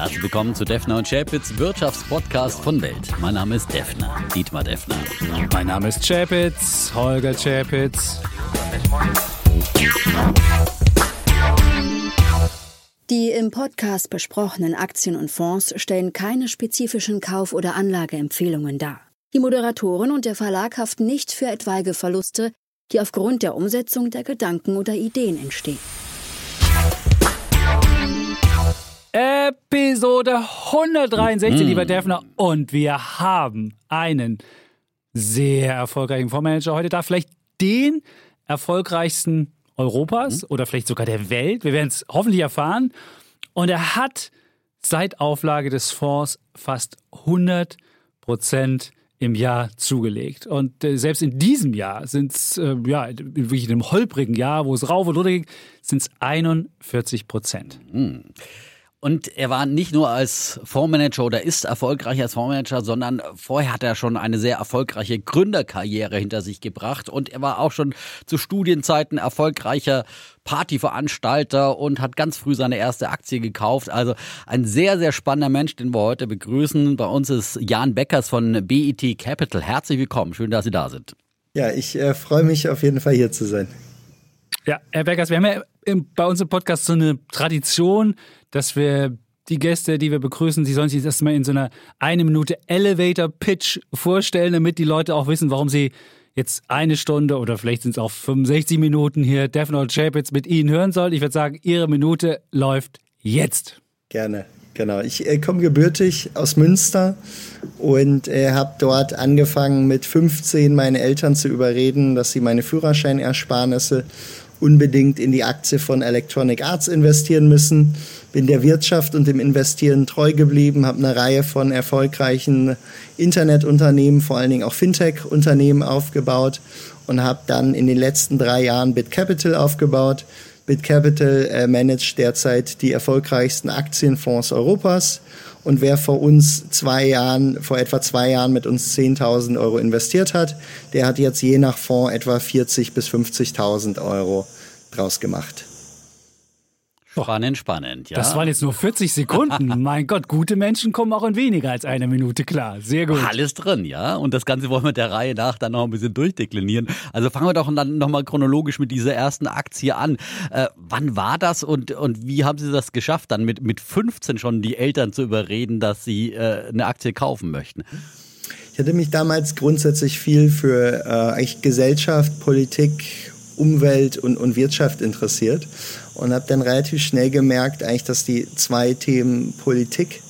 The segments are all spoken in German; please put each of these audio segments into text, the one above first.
Herzlich willkommen zu Defner und Chapitz, Wirtschaftspodcast von Welt. Mein Name ist Defner, Dietmar Defner. Mein Name ist Chapitz, Holger Chapitz. Die im Podcast besprochenen Aktien und Fonds stellen keine spezifischen Kauf- oder Anlageempfehlungen dar. Die Moderatoren und der Verlag haften nicht für etwaige Verluste, die aufgrund der Umsetzung der Gedanken oder Ideen entstehen. Episode 163, mhm. lieber Defner. Und wir haben einen sehr erfolgreichen Fondsmanager heute da. Vielleicht den erfolgreichsten Europas mhm. oder vielleicht sogar der Welt. Wir werden es hoffentlich erfahren. Und er hat seit Auflage des Fonds fast 100 Prozent im Jahr zugelegt. Und äh, selbst in diesem Jahr sind es, äh, ja, wirklich in einem holprigen Jahr, wo es rauf und runter ging, sind es 41 Prozent. Mhm. Und er war nicht nur als Fondsmanager oder ist erfolgreich als Fondsmanager, sondern vorher hat er schon eine sehr erfolgreiche Gründerkarriere hinter sich gebracht. Und er war auch schon zu Studienzeiten erfolgreicher Partyveranstalter und hat ganz früh seine erste Aktie gekauft. Also ein sehr, sehr spannender Mensch, den wir heute begrüßen. Bei uns ist Jan Beckers von BET Capital. Herzlich willkommen. Schön, dass Sie da sind. Ja, ich äh, freue mich auf jeden Fall hier zu sein. Ja, Herr Beckers, wir haben ja im, bei uns im Podcast so eine Tradition, dass wir die Gäste, die wir begrüßen, sie sollen sich das mal in so einer eine Minute Elevator Pitch vorstellen, damit die Leute auch wissen, warum sie jetzt eine Stunde oder vielleicht sind es auch 65 Minuten hier Defner und Chapitz mit Ihnen hören sollen. Ich würde sagen, Ihre Minute läuft jetzt. Gerne, genau. Ich äh, komme gebürtig aus Münster und äh, habe dort angefangen mit 15 meine Eltern zu überreden, dass sie meine Führerscheinersparnisse unbedingt in die Aktie von Electronic Arts investieren müssen. Bin der Wirtschaft und dem Investieren treu geblieben, habe eine Reihe von erfolgreichen Internetunternehmen, vor allen Dingen auch Fintech-Unternehmen aufgebaut und habe dann in den letzten drei Jahren BitCapital aufgebaut. BitCapital äh, managt derzeit die erfolgreichsten Aktienfonds Europas und wer vor uns zwei Jahren, vor etwa zwei Jahren mit uns 10.000 Euro investiert hat, der hat jetzt je nach Fonds etwa 40.000 bis 50.000 Euro draus gemacht. Spannend, spannend, ja. Das waren jetzt nur 40 Sekunden. mein Gott, gute Menschen kommen auch in weniger als eine Minute klar. Sehr gut. Alles drin, ja. Und das Ganze wollen wir der Reihe nach dann noch ein bisschen durchdeklinieren. Also fangen wir doch dann nochmal chronologisch mit dieser ersten Aktie an. Äh, wann war das und, und wie haben Sie das geschafft, dann mit, mit 15 schon die Eltern zu überreden, dass sie äh, eine Aktie kaufen möchten? Ich hatte mich damals grundsätzlich viel für äh, eigentlich Gesellschaft, Politik, Umwelt und, und Wirtschaft interessiert und habe dann relativ schnell gemerkt, eigentlich, dass die zwei Themen Politik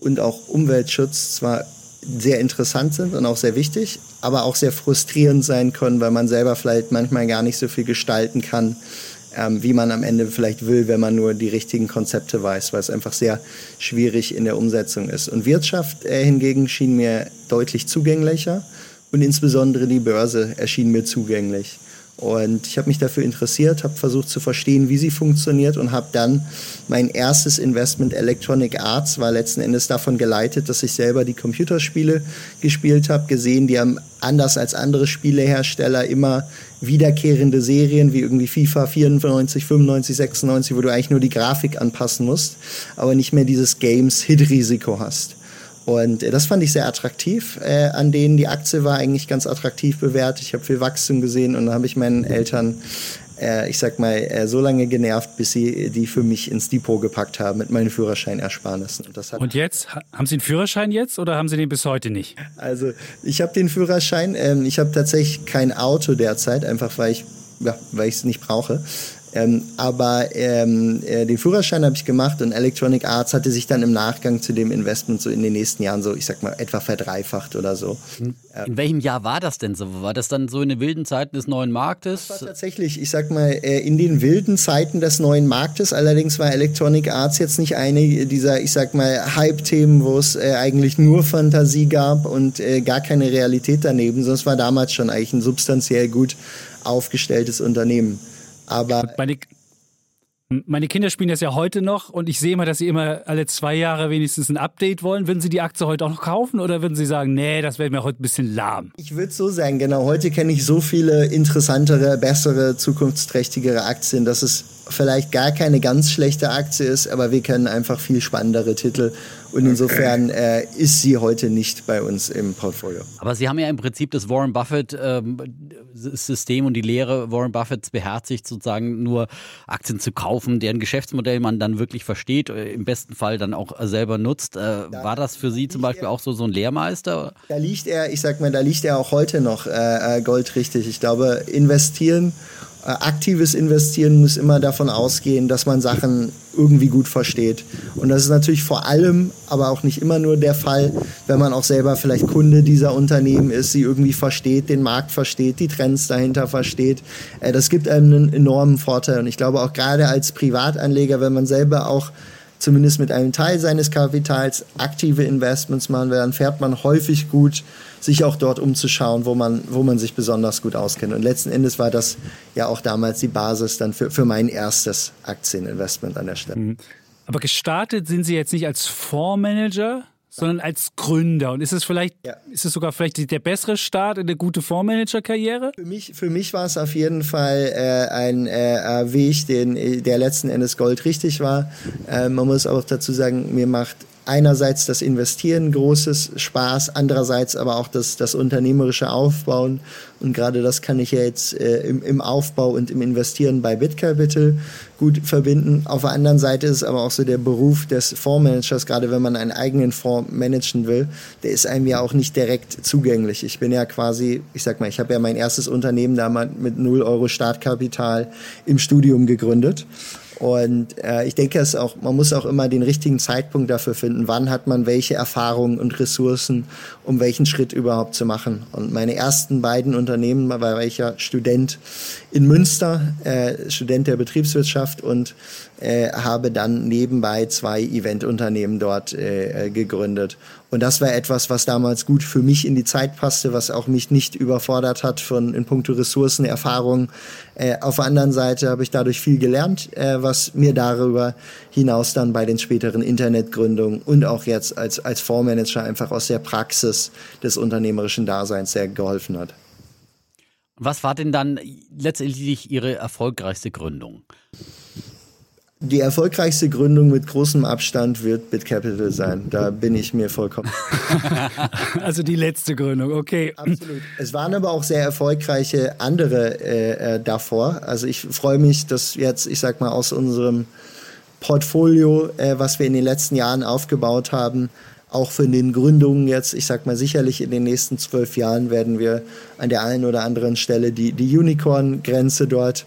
und auch Umweltschutz zwar sehr interessant sind und auch sehr wichtig, aber auch sehr frustrierend sein können, weil man selber vielleicht manchmal gar nicht so viel gestalten kann, ähm, wie man am Ende vielleicht will, wenn man nur die richtigen Konzepte weiß, weil es einfach sehr schwierig in der Umsetzung ist. Und Wirtschaft äh, hingegen schien mir deutlich zugänglicher und insbesondere die Börse erschien mir zugänglich. Und ich habe mich dafür interessiert, habe versucht zu verstehen, wie sie funktioniert und habe dann mein erstes Investment Electronic Arts war letzten Endes davon geleitet, dass ich selber die Computerspiele gespielt habe, gesehen, die haben anders als andere Spielehersteller immer wiederkehrende Serien wie irgendwie FIFA 94, 95, 96, wo du eigentlich nur die Grafik anpassen musst, aber nicht mehr dieses Games-Hit-Risiko hast. Und äh, das fand ich sehr attraktiv. Äh, an denen die Aktie war eigentlich ganz attraktiv bewertet. Ich habe viel Wachstum gesehen und dann habe ich meinen Eltern, äh, ich sag mal, äh, so lange genervt, bis sie die für mich ins Depot gepackt haben mit meinen Führerscheinersparnissen. Und, und jetzt haben Sie einen Führerschein jetzt oder haben Sie den bis heute nicht? Also ich habe den Führerschein. Ähm, ich habe tatsächlich kein Auto derzeit, einfach weil ich ja, weil ich es nicht brauche. Ähm, aber ähm, äh, den Führerschein habe ich gemacht und Electronic Arts hatte sich dann im Nachgang zu dem Investment so in den nächsten Jahren so, ich sag mal, etwa verdreifacht oder so. In, in welchem Jahr war das denn so? War das dann so in den wilden Zeiten des neuen Marktes? Das war tatsächlich, ich sag mal, äh, in den wilden Zeiten des neuen Marktes. Allerdings war Electronic Arts jetzt nicht eine dieser, ich sag mal, Hype-Themen, wo es äh, eigentlich nur Fantasie gab und äh, gar keine Realität daneben, sondern es war damals schon eigentlich ein substanziell gut aufgestelltes Unternehmen. Aber meine, Meine Kinder spielen das ja heute noch und ich sehe immer, dass sie immer alle zwei Jahre wenigstens ein Update wollen. Würden Sie die Aktie heute auch noch kaufen oder würden Sie sagen, nee, das wäre mir heute ein bisschen lahm? Ich würde so sagen, genau. Heute kenne ich so viele interessantere, bessere, zukunftsträchtigere Aktien, dass es vielleicht gar keine ganz schlechte Aktie ist, aber wir kennen einfach viel spannendere Titel und insofern äh, ist sie heute nicht bei uns im Portfolio. Aber Sie haben ja im Prinzip das Warren Buffett ähm, System und die Lehre Warren Buffetts beherzigt, sozusagen nur Aktien zu kaufen, deren Geschäftsmodell man dann wirklich versteht, äh, im besten Fall dann auch selber nutzt. Äh, da war das für Sie zum Beispiel auch so, so ein Lehrmeister? Da liegt er, ich sag mal, da liegt er auch heute noch äh, äh goldrichtig. Ich glaube, investieren äh, aktives Investieren muss immer davon ausgehen, dass man Sachen irgendwie gut versteht. Und das ist natürlich vor allem, aber auch nicht immer nur der Fall, wenn man auch selber vielleicht Kunde dieser Unternehmen ist, sie irgendwie versteht, den Markt versteht, die Trends dahinter versteht. Äh, das gibt einem einen enormen Vorteil. Und ich glaube auch gerade als Privatanleger, wenn man selber auch zumindest mit einem Teil seines Kapitals aktive Investments machen will, dann fährt man häufig gut, sich auch dort umzuschauen, wo man, wo man sich besonders gut auskennt. Und letzten Endes war das ja auch damals die Basis dann für, für mein erstes Aktieninvestment an der Stelle. Mhm. Aber gestartet sind Sie jetzt nicht als Fondsmanager, sondern als Gründer. Und ist es vielleicht, ja. ist es sogar vielleicht der bessere Start in eine gute Fondsmanager-Karriere? Für mich, für mich war es auf jeden Fall äh, ein äh, Weg, den, der letzten Endes Gold richtig war. Äh, man muss auch dazu sagen, mir macht einerseits das Investieren großes Spaß, andererseits aber auch das, das unternehmerische Aufbauen. Und gerade das kann ich ja jetzt äh, im, im Aufbau und im Investieren bei BitCapital gut verbinden. Auf der anderen Seite ist aber auch so der Beruf des Fondsmanagers, gerade wenn man einen eigenen Fonds managen will, der ist einem ja auch nicht direkt zugänglich. Ich bin ja quasi, ich sag mal, ich habe ja mein erstes Unternehmen damals mit 0 Euro Startkapital im Studium gegründet. Und äh, ich denke, es auch, man muss auch immer den richtigen Zeitpunkt dafür finden. Wann hat man welche Erfahrungen und Ressourcen, um welchen Schritt überhaupt zu machen? Und meine ersten beiden Unternehmen war ja Student in Münster, äh, Student der Betriebswirtschaft und äh, habe dann nebenbei zwei Eventunternehmen dort äh, gegründet. Und das war etwas, was damals gut für mich in die Zeit passte, was auch mich nicht überfordert hat von in puncto Ressourcen, Erfahrung. Äh, auf der anderen Seite habe ich dadurch viel gelernt, äh, was mir darüber hinaus dann bei den späteren Internetgründungen und auch jetzt als, als Fondsmanager einfach aus der Praxis des unternehmerischen Daseins sehr geholfen hat. Was war denn dann letztendlich Ihre erfolgreichste Gründung? Die erfolgreichste Gründung mit großem Abstand wird BitCapital sein. Da bin ich mir vollkommen. also die letzte Gründung, okay. Absolut. Es waren aber auch sehr erfolgreiche andere äh, äh, davor. Also ich freue mich, dass jetzt, ich sag mal, aus unserem Portfolio, äh, was wir in den letzten Jahren aufgebaut haben, auch für den Gründungen jetzt, ich sag mal sicherlich in den nächsten zwölf Jahren werden wir an der einen oder anderen Stelle die, die Unicorn-Grenze dort äh,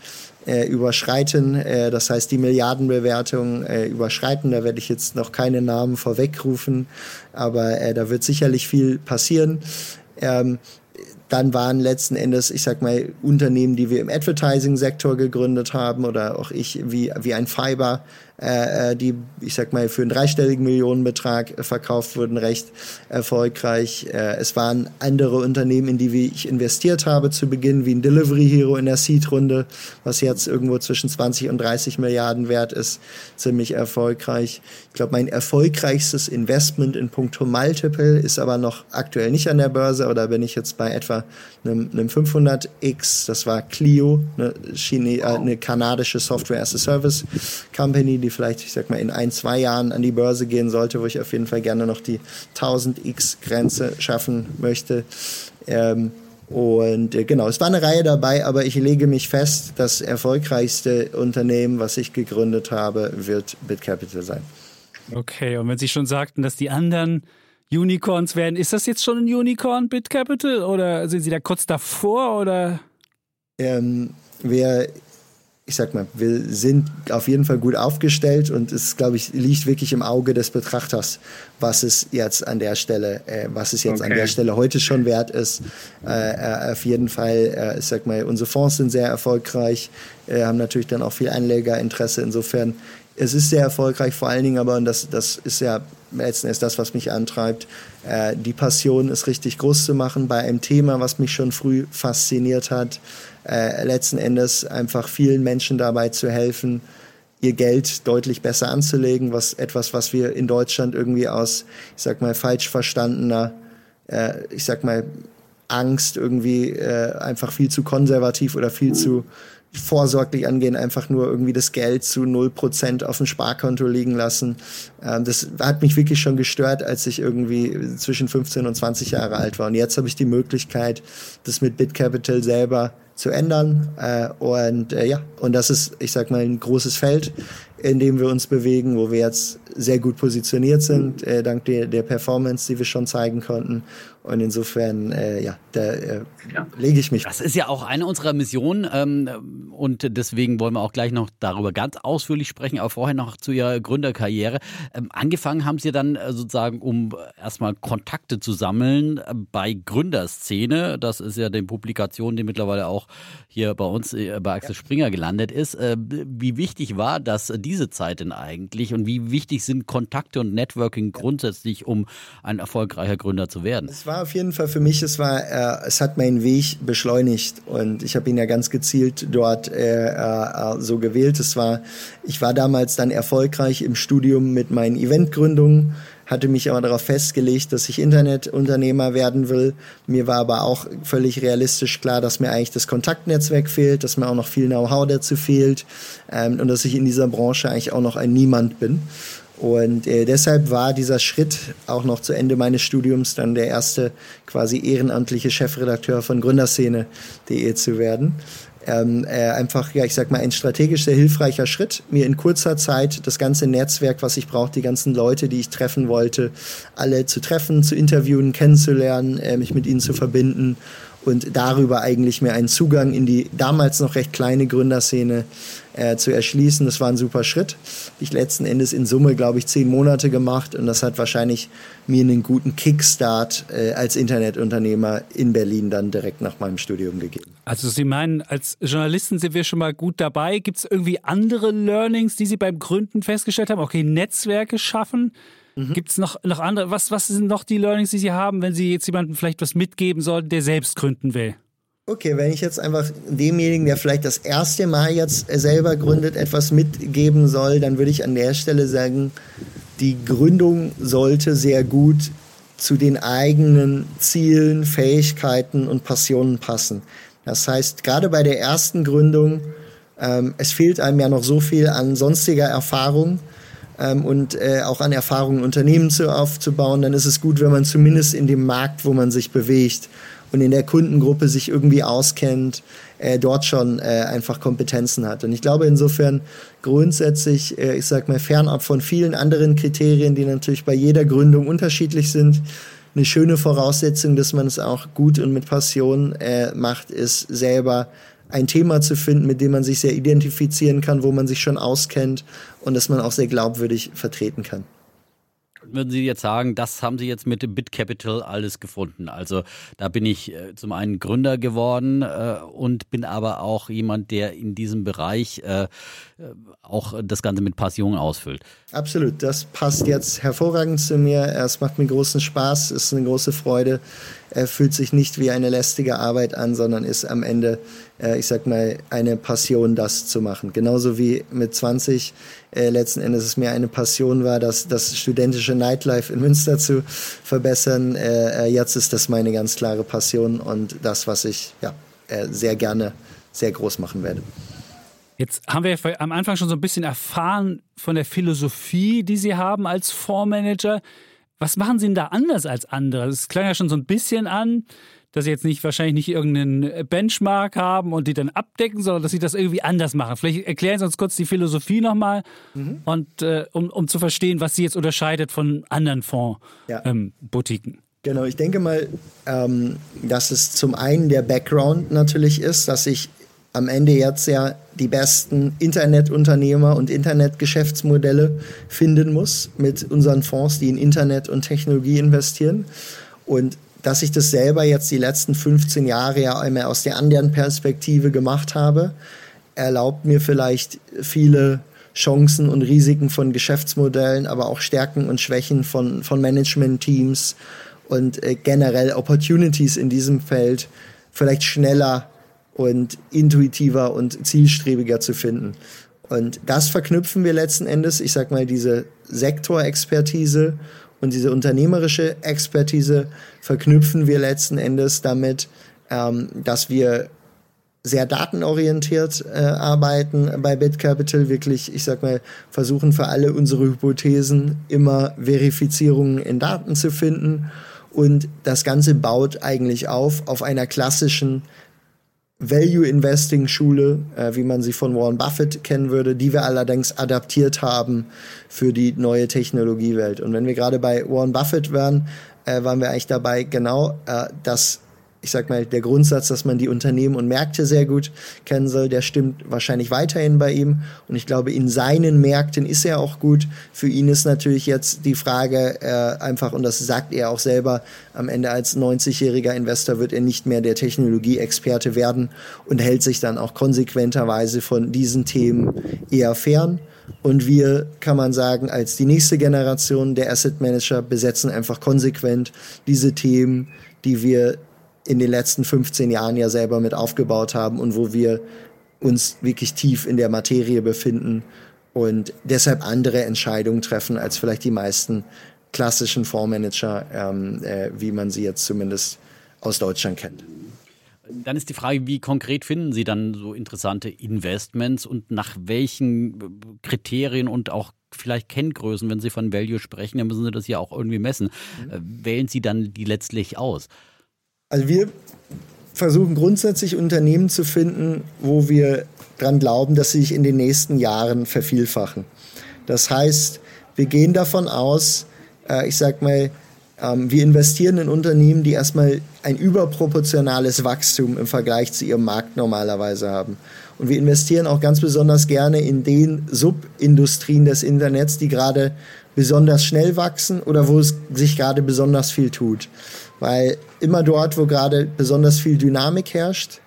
überschreiten, äh, das heißt die Milliardenbewertung äh, überschreiten. Da werde ich jetzt noch keine Namen vorwegrufen, aber äh, da wird sicherlich viel passieren. Ähm, dann waren letzten Endes, ich sag mal, Unternehmen, die wir im Advertising-Sektor gegründet haben oder auch ich wie, wie ein Fiber, äh, äh, die, ich sag mal, für einen dreistelligen Millionenbetrag äh, verkauft wurden, recht erfolgreich. Äh, es waren andere Unternehmen, in die ich investiert habe zu Beginn, wie ein Delivery Hero in der Seed-Runde, was jetzt irgendwo zwischen 20 und 30 Milliarden wert ist, ziemlich erfolgreich. Ich glaube, mein erfolgreichstes Investment in puncto Multiple ist aber noch aktuell nicht an der Börse, aber da bin ich jetzt bei etwa einem, einem 500X, das war Clio, eine, Chine, äh, eine kanadische Software as a Service Company, die vielleicht, ich sag mal, in ein, zwei Jahren an die Börse gehen sollte, wo ich auf jeden Fall gerne noch die 1000x-Grenze schaffen möchte. Ähm, und äh, genau, es war eine Reihe dabei, aber ich lege mich fest, das erfolgreichste Unternehmen, was ich gegründet habe, wird BitCapital sein. Okay, und wenn Sie schon sagten, dass die anderen Unicorns werden, ist das jetzt schon ein Unicorn, BitCapital, oder sind Sie da kurz davor, oder? Ähm, wir ich sag mal, wir sind auf jeden Fall gut aufgestellt und es, glaube ich, liegt wirklich im Auge des Betrachters, was es jetzt an der Stelle, äh, was es jetzt okay. an der Stelle heute schon wert ist. Äh, äh, auf jeden Fall, äh, ich sag mal, unsere Fonds sind sehr erfolgreich, äh, haben natürlich dann auch viel Anlegerinteresse. Insofern, es ist sehr erfolgreich, vor allen Dingen aber, und das, das ist ja letzten Endes das, was mich antreibt, äh, die Passion ist richtig groß zu machen bei einem Thema, was mich schon früh fasziniert hat äh, letzten Endes einfach vielen Menschen dabei zu helfen, ihr Geld deutlich besser anzulegen, was etwas, was wir in Deutschland irgendwie aus, ich sag mal, falsch verstandener, äh, ich sag mal, Angst irgendwie äh, einfach viel zu konservativ oder viel zu vorsorglich angehen, einfach nur irgendwie das Geld zu 0% auf dem Sparkonto liegen lassen. Ähm, das hat mich wirklich schon gestört, als ich irgendwie zwischen 15 und 20 Jahre alt war. Und jetzt habe ich die Möglichkeit, das mit BitCapital selber zu ändern. Äh, und äh, ja, und das ist, ich sag mal, ein großes Feld, in dem wir uns bewegen, wo wir jetzt sehr gut positioniert sind, äh, dank der, der Performance, die wir schon zeigen konnten. Und insofern, äh, ja, da äh, ja. lege ich mich. Das ist ja auch eine unserer Missionen ähm, und deswegen wollen wir auch gleich noch darüber ganz ausführlich sprechen, aber vorher noch zu Ihrer Gründerkarriere. Ähm, angefangen haben Sie dann äh, sozusagen, um erstmal Kontakte zu sammeln äh, bei Gründerszene. Das ist ja die Publikation, die mittlerweile auch hier bei uns äh, bei Axel Springer gelandet ist. Äh, wie wichtig war das diese Zeit denn eigentlich und wie wichtig sind Kontakte und Networking grundsätzlich, um ein erfolgreicher Gründer zu werden? Es war auf jeden Fall für mich, es war, äh, es hat meinen Weg beschleunigt und ich habe ihn ja ganz gezielt dort äh, äh, so gewählt. Es war, ich war damals dann erfolgreich im Studium mit meinen Eventgründungen hatte mich aber darauf festgelegt, dass ich Internetunternehmer werden will. Mir war aber auch völlig realistisch klar, dass mir eigentlich das Kontaktnetzwerk fehlt, dass mir auch noch viel Know-how dazu fehlt ähm, und dass ich in dieser Branche eigentlich auch noch ein Niemand bin. Und äh, deshalb war dieser Schritt auch noch zu Ende meines Studiums dann der erste quasi ehrenamtliche Chefredakteur von Gründerszene.de zu werden. Ähm, äh, einfach, ja, ich sag mal, ein strategisch sehr hilfreicher Schritt, mir in kurzer Zeit das ganze Netzwerk, was ich brauche, die ganzen Leute, die ich treffen wollte, alle zu treffen, zu interviewen, kennenzulernen, äh, mich mit ihnen zu verbinden und darüber eigentlich mir einen Zugang in die damals noch recht kleine Gründerszene äh, zu erschließen. Das war ein super Schritt. Ich letzten Endes in Summe, glaube ich, zehn Monate gemacht und das hat wahrscheinlich mir einen guten Kickstart äh, als Internetunternehmer in Berlin dann direkt nach meinem Studium gegeben. Also Sie meinen, als Journalisten sind wir schon mal gut dabei. Gibt es irgendwie andere Learnings, die Sie beim Gründen festgestellt haben? Okay, Netzwerke schaffen. Mhm. Gibt es noch, noch andere? Was, was sind noch die Learnings, die Sie haben, wenn Sie jetzt jemandem vielleicht was mitgeben sollten, der selbst gründen will? Okay, wenn ich jetzt einfach demjenigen, der vielleicht das erste Mal jetzt selber gründet, etwas mitgeben soll, dann würde ich an der Stelle sagen, die Gründung sollte sehr gut zu den eigenen Zielen, Fähigkeiten und Passionen passen. Das heißt, gerade bei der ersten Gründung, ähm, es fehlt einem ja noch so viel an sonstiger Erfahrung ähm, und äh, auch an Erfahrungen Unternehmen zu, aufzubauen, dann ist es gut, wenn man zumindest in dem Markt, wo man sich bewegt und in der Kundengruppe sich irgendwie auskennt, äh, dort schon äh, einfach Kompetenzen hat. Und ich glaube insofern grundsätzlich, äh, ich sag mal, fernab von vielen anderen Kriterien, die natürlich bei jeder Gründung unterschiedlich sind, eine schöne Voraussetzung, dass man es auch gut und mit Passion äh, macht, ist selber ein Thema zu finden, mit dem man sich sehr identifizieren kann, wo man sich schon auskennt und das man auch sehr glaubwürdig vertreten kann würden Sie jetzt sagen, das haben Sie jetzt mit dem BitCapital alles gefunden? Also da bin ich äh, zum einen Gründer geworden äh, und bin aber auch jemand, der in diesem Bereich äh, äh auch das Ganze mit Passion ausfüllt. Absolut, das passt jetzt hervorragend zu mir. Es macht mir großen Spaß, es ist eine große Freude. Er fühlt sich nicht wie eine lästige Arbeit an, sondern ist am Ende, äh, ich sag mal, eine Passion, das zu machen. Genauso wie mit 20 äh, letzten Endes es mir eine Passion war, das, das studentische Nightlife in Münster zu verbessern. Äh, äh jetzt ist das meine ganz klare Passion und das, was ich ja, äh, sehr gerne sehr groß machen werde. Jetzt haben wir am Anfang schon so ein bisschen erfahren von der Philosophie, die Sie haben als Fondsmanager. Was machen Sie denn da anders als andere? Das klang ja schon so ein bisschen an, dass Sie jetzt nicht wahrscheinlich nicht irgendeinen Benchmark haben und die dann abdecken, sondern dass Sie das irgendwie anders machen. Vielleicht erklären Sie uns kurz die Philosophie nochmal mhm. und äh, um, um zu verstehen, was Sie jetzt unterscheidet von anderen Fonds-Boutiquen. Ja. Ähm, Genau, ich denke mal, ähm, dass es zum einen der Background natürlich ist, dass ich am Ende jetzt ja die besten Internetunternehmer und Internetgeschäftsmodelle finden muss mit unseren Fonds, die in Internet und Technologie investieren. Und dass ich das selber jetzt die letzten 15 Jahre ja einmal aus der anderen Perspektive gemacht habe, erlaubt mir vielleicht viele Chancen und Risiken von Geschäftsmodellen, aber auch Stärken und Schwächen von, von Management-Teams und äh, generell Opportunities in diesem Feld vielleicht schneller und intuitiver und zielstrebiger zu finden. Und das verknüpfen wir letzten Endes, ich sag mal, diese Sektorexpertise und diese unternehmerische Expertise verknüpfen wir letzten Endes damit, ähm, dass wir sehr datenorientiert äh, arbeiten bei BitCapital, wirklich, ich sag mal, versuchen für alle unsere Hypothesen immer Verifizierungen in Daten zu finden. Und das Ganze baut eigentlich auf auf einer klassischen Value Investing Schule, äh, wie man sie von Warren Buffett kennen würde, die wir allerdings adaptiert haben für die neue Technologiewelt. Und wenn wir gerade bei Warren Buffett waren, äh, waren wir eigentlich dabei, genau äh, das ich sag mal, der Grundsatz, dass man die Unternehmen und Märkte sehr gut kennen soll, der stimmt wahrscheinlich weiterhin bei ihm. Und ich glaube, in seinen Märkten ist er auch gut. Für ihn ist natürlich jetzt die Frage äh, einfach, und das sagt er auch selber, am Ende als 90-jähriger Investor wird er nicht mehr der Technologieexperte werden und hält sich dann auch konsequenterweise von diesen Themen eher fern. Und wir, kann man sagen, als die nächste Generation der Asset Manager besetzen einfach konsequent diese Themen, die wir in den letzten 15 Jahren ja selber mit aufgebaut haben und wo wir uns wirklich tief in der Materie befinden und deshalb andere Entscheidungen treffen als vielleicht die meisten klassischen Fondsmanager, ähm, äh, wie man sie jetzt zumindest aus Deutschland kennt. Dann ist die Frage, wie konkret finden Sie dann so interessante Investments und nach welchen äh, Kriterien und auch vielleicht Kenngrößen, wenn Sie von Value sprechen, dann müssen Sie das ja auch irgendwie messen. Mhm. Äh, wählen Sie dann die letztlich aus? Also wir versuchen grundsätzlich Unternehmen zu finden, wo wir dran glauben, dass sie sich in den nächsten Jahren vervielfachen. Das heißt, wir gehen davon aus, äh, ich sag mal, ähm, wir investieren in Unternehmen, die erstmal ein überproportionales Wachstum im Vergleich zu ihrem Markt normalerweise haben. Und wir investieren auch ganz besonders gerne in den Subindustrien des Internets, die gerade besonders schnell wachsen oder wo es sich gerade besonders viel tut. Weil immer dort, wo gerade besonders viel Dynamik herrscht,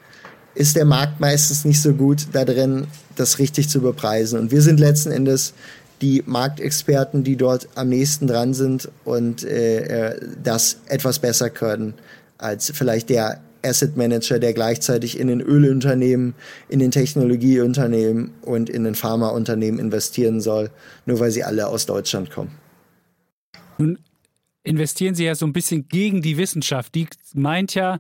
ist der Markt meistens nicht so gut da drin, das richtig zu bepreisen. Und wir sind letzten Endes die Marktexperten, die dort am nächsten dran sind und äh, äh das etwas besser können als vielleicht der Asset Manager, der gleichzeitig in den Ölunternehmen, in den Technologieunternehmen und in den Pharmaunternehmen investieren soll, nur weil sie alle aus Deutschland kommen. Nun investieren Sie ja so ein bisschen gegen die Wissenschaft. Die meint ja,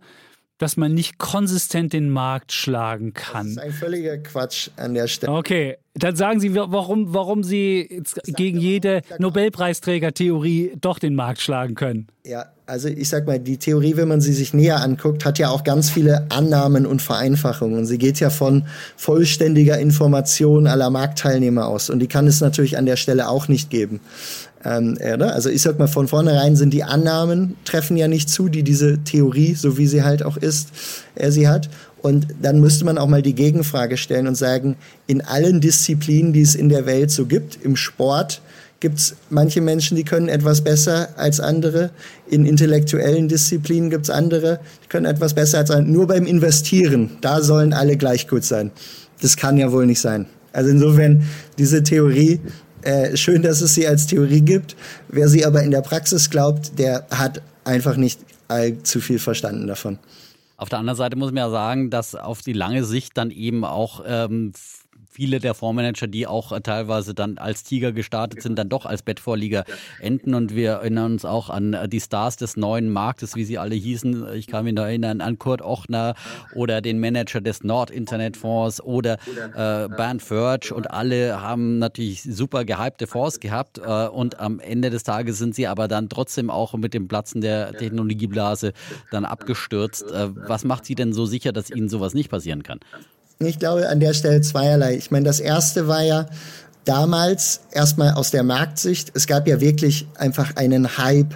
dass man nicht konsistent den Markt schlagen kann. Das ist ein völliger Quatsch an der Stelle. Okay, dann sagen Sie, warum, warum Sie gegen jede Nobelpreisträger-Theorie doch den Markt schlagen können. Ja, also ich sag mal, die Theorie, wenn man sie sich näher anguckt, hat ja auch ganz viele Annahmen und Vereinfachungen. Und sie geht ja von vollständiger Information aller Marktteilnehmer aus. Und die kann es natürlich an der Stelle auch nicht geben. Ähm, äh, ne? Also ich sag mal, von vornherein sind die Annahmen, treffen ja nicht zu, die diese Theorie, so wie sie halt auch ist, er sie hat. Und dann müsste man auch mal die Gegenfrage stellen und sagen, in allen Disziplinen, die es in der Welt so gibt, im Sport, gibt es manche Menschen, die können etwas besser als andere. In intellektuellen Disziplinen gibt es andere, die können etwas besser als andere. Nur beim Investieren, da sollen alle gleich gut sein. Das kann ja wohl nicht sein. Also insofern, diese Theorie äh, schön, dass es sie als Theorie gibt. Wer sie aber in der Praxis glaubt, der hat einfach nicht allzu viel verstanden davon. Auf der anderen Seite muss man ja sagen, dass auf die lange Sicht dann eben auch ähm, viele der Fondsmanager, die auch äh, teilweise dann als Tiger gestartet sind, dann doch als Bettvorlieger enden. Und wir erinnern uns auch an äh, die Stars des neuen Marktes, wie sie alle hießen. Ich kann mich noch erinnern an Kurt Ochner oder den Manager des Nord Internet Fonds oder äh, Bernd Förtsch und alle haben natürlich super gehypte Fonds gehabt äh, und am Ende des Tages sind sie aber dann trotzdem auch mit dem Platzen der Technologieblase dann abgestürzt. Äh, was macht sie denn so sicher, dass ihnen sowas nicht passieren kann? Ich glaube an der Stelle zweierlei. Ich meine, das erste war ja damals erstmal aus der Marktsicht. Es gab ja wirklich einfach einen Hype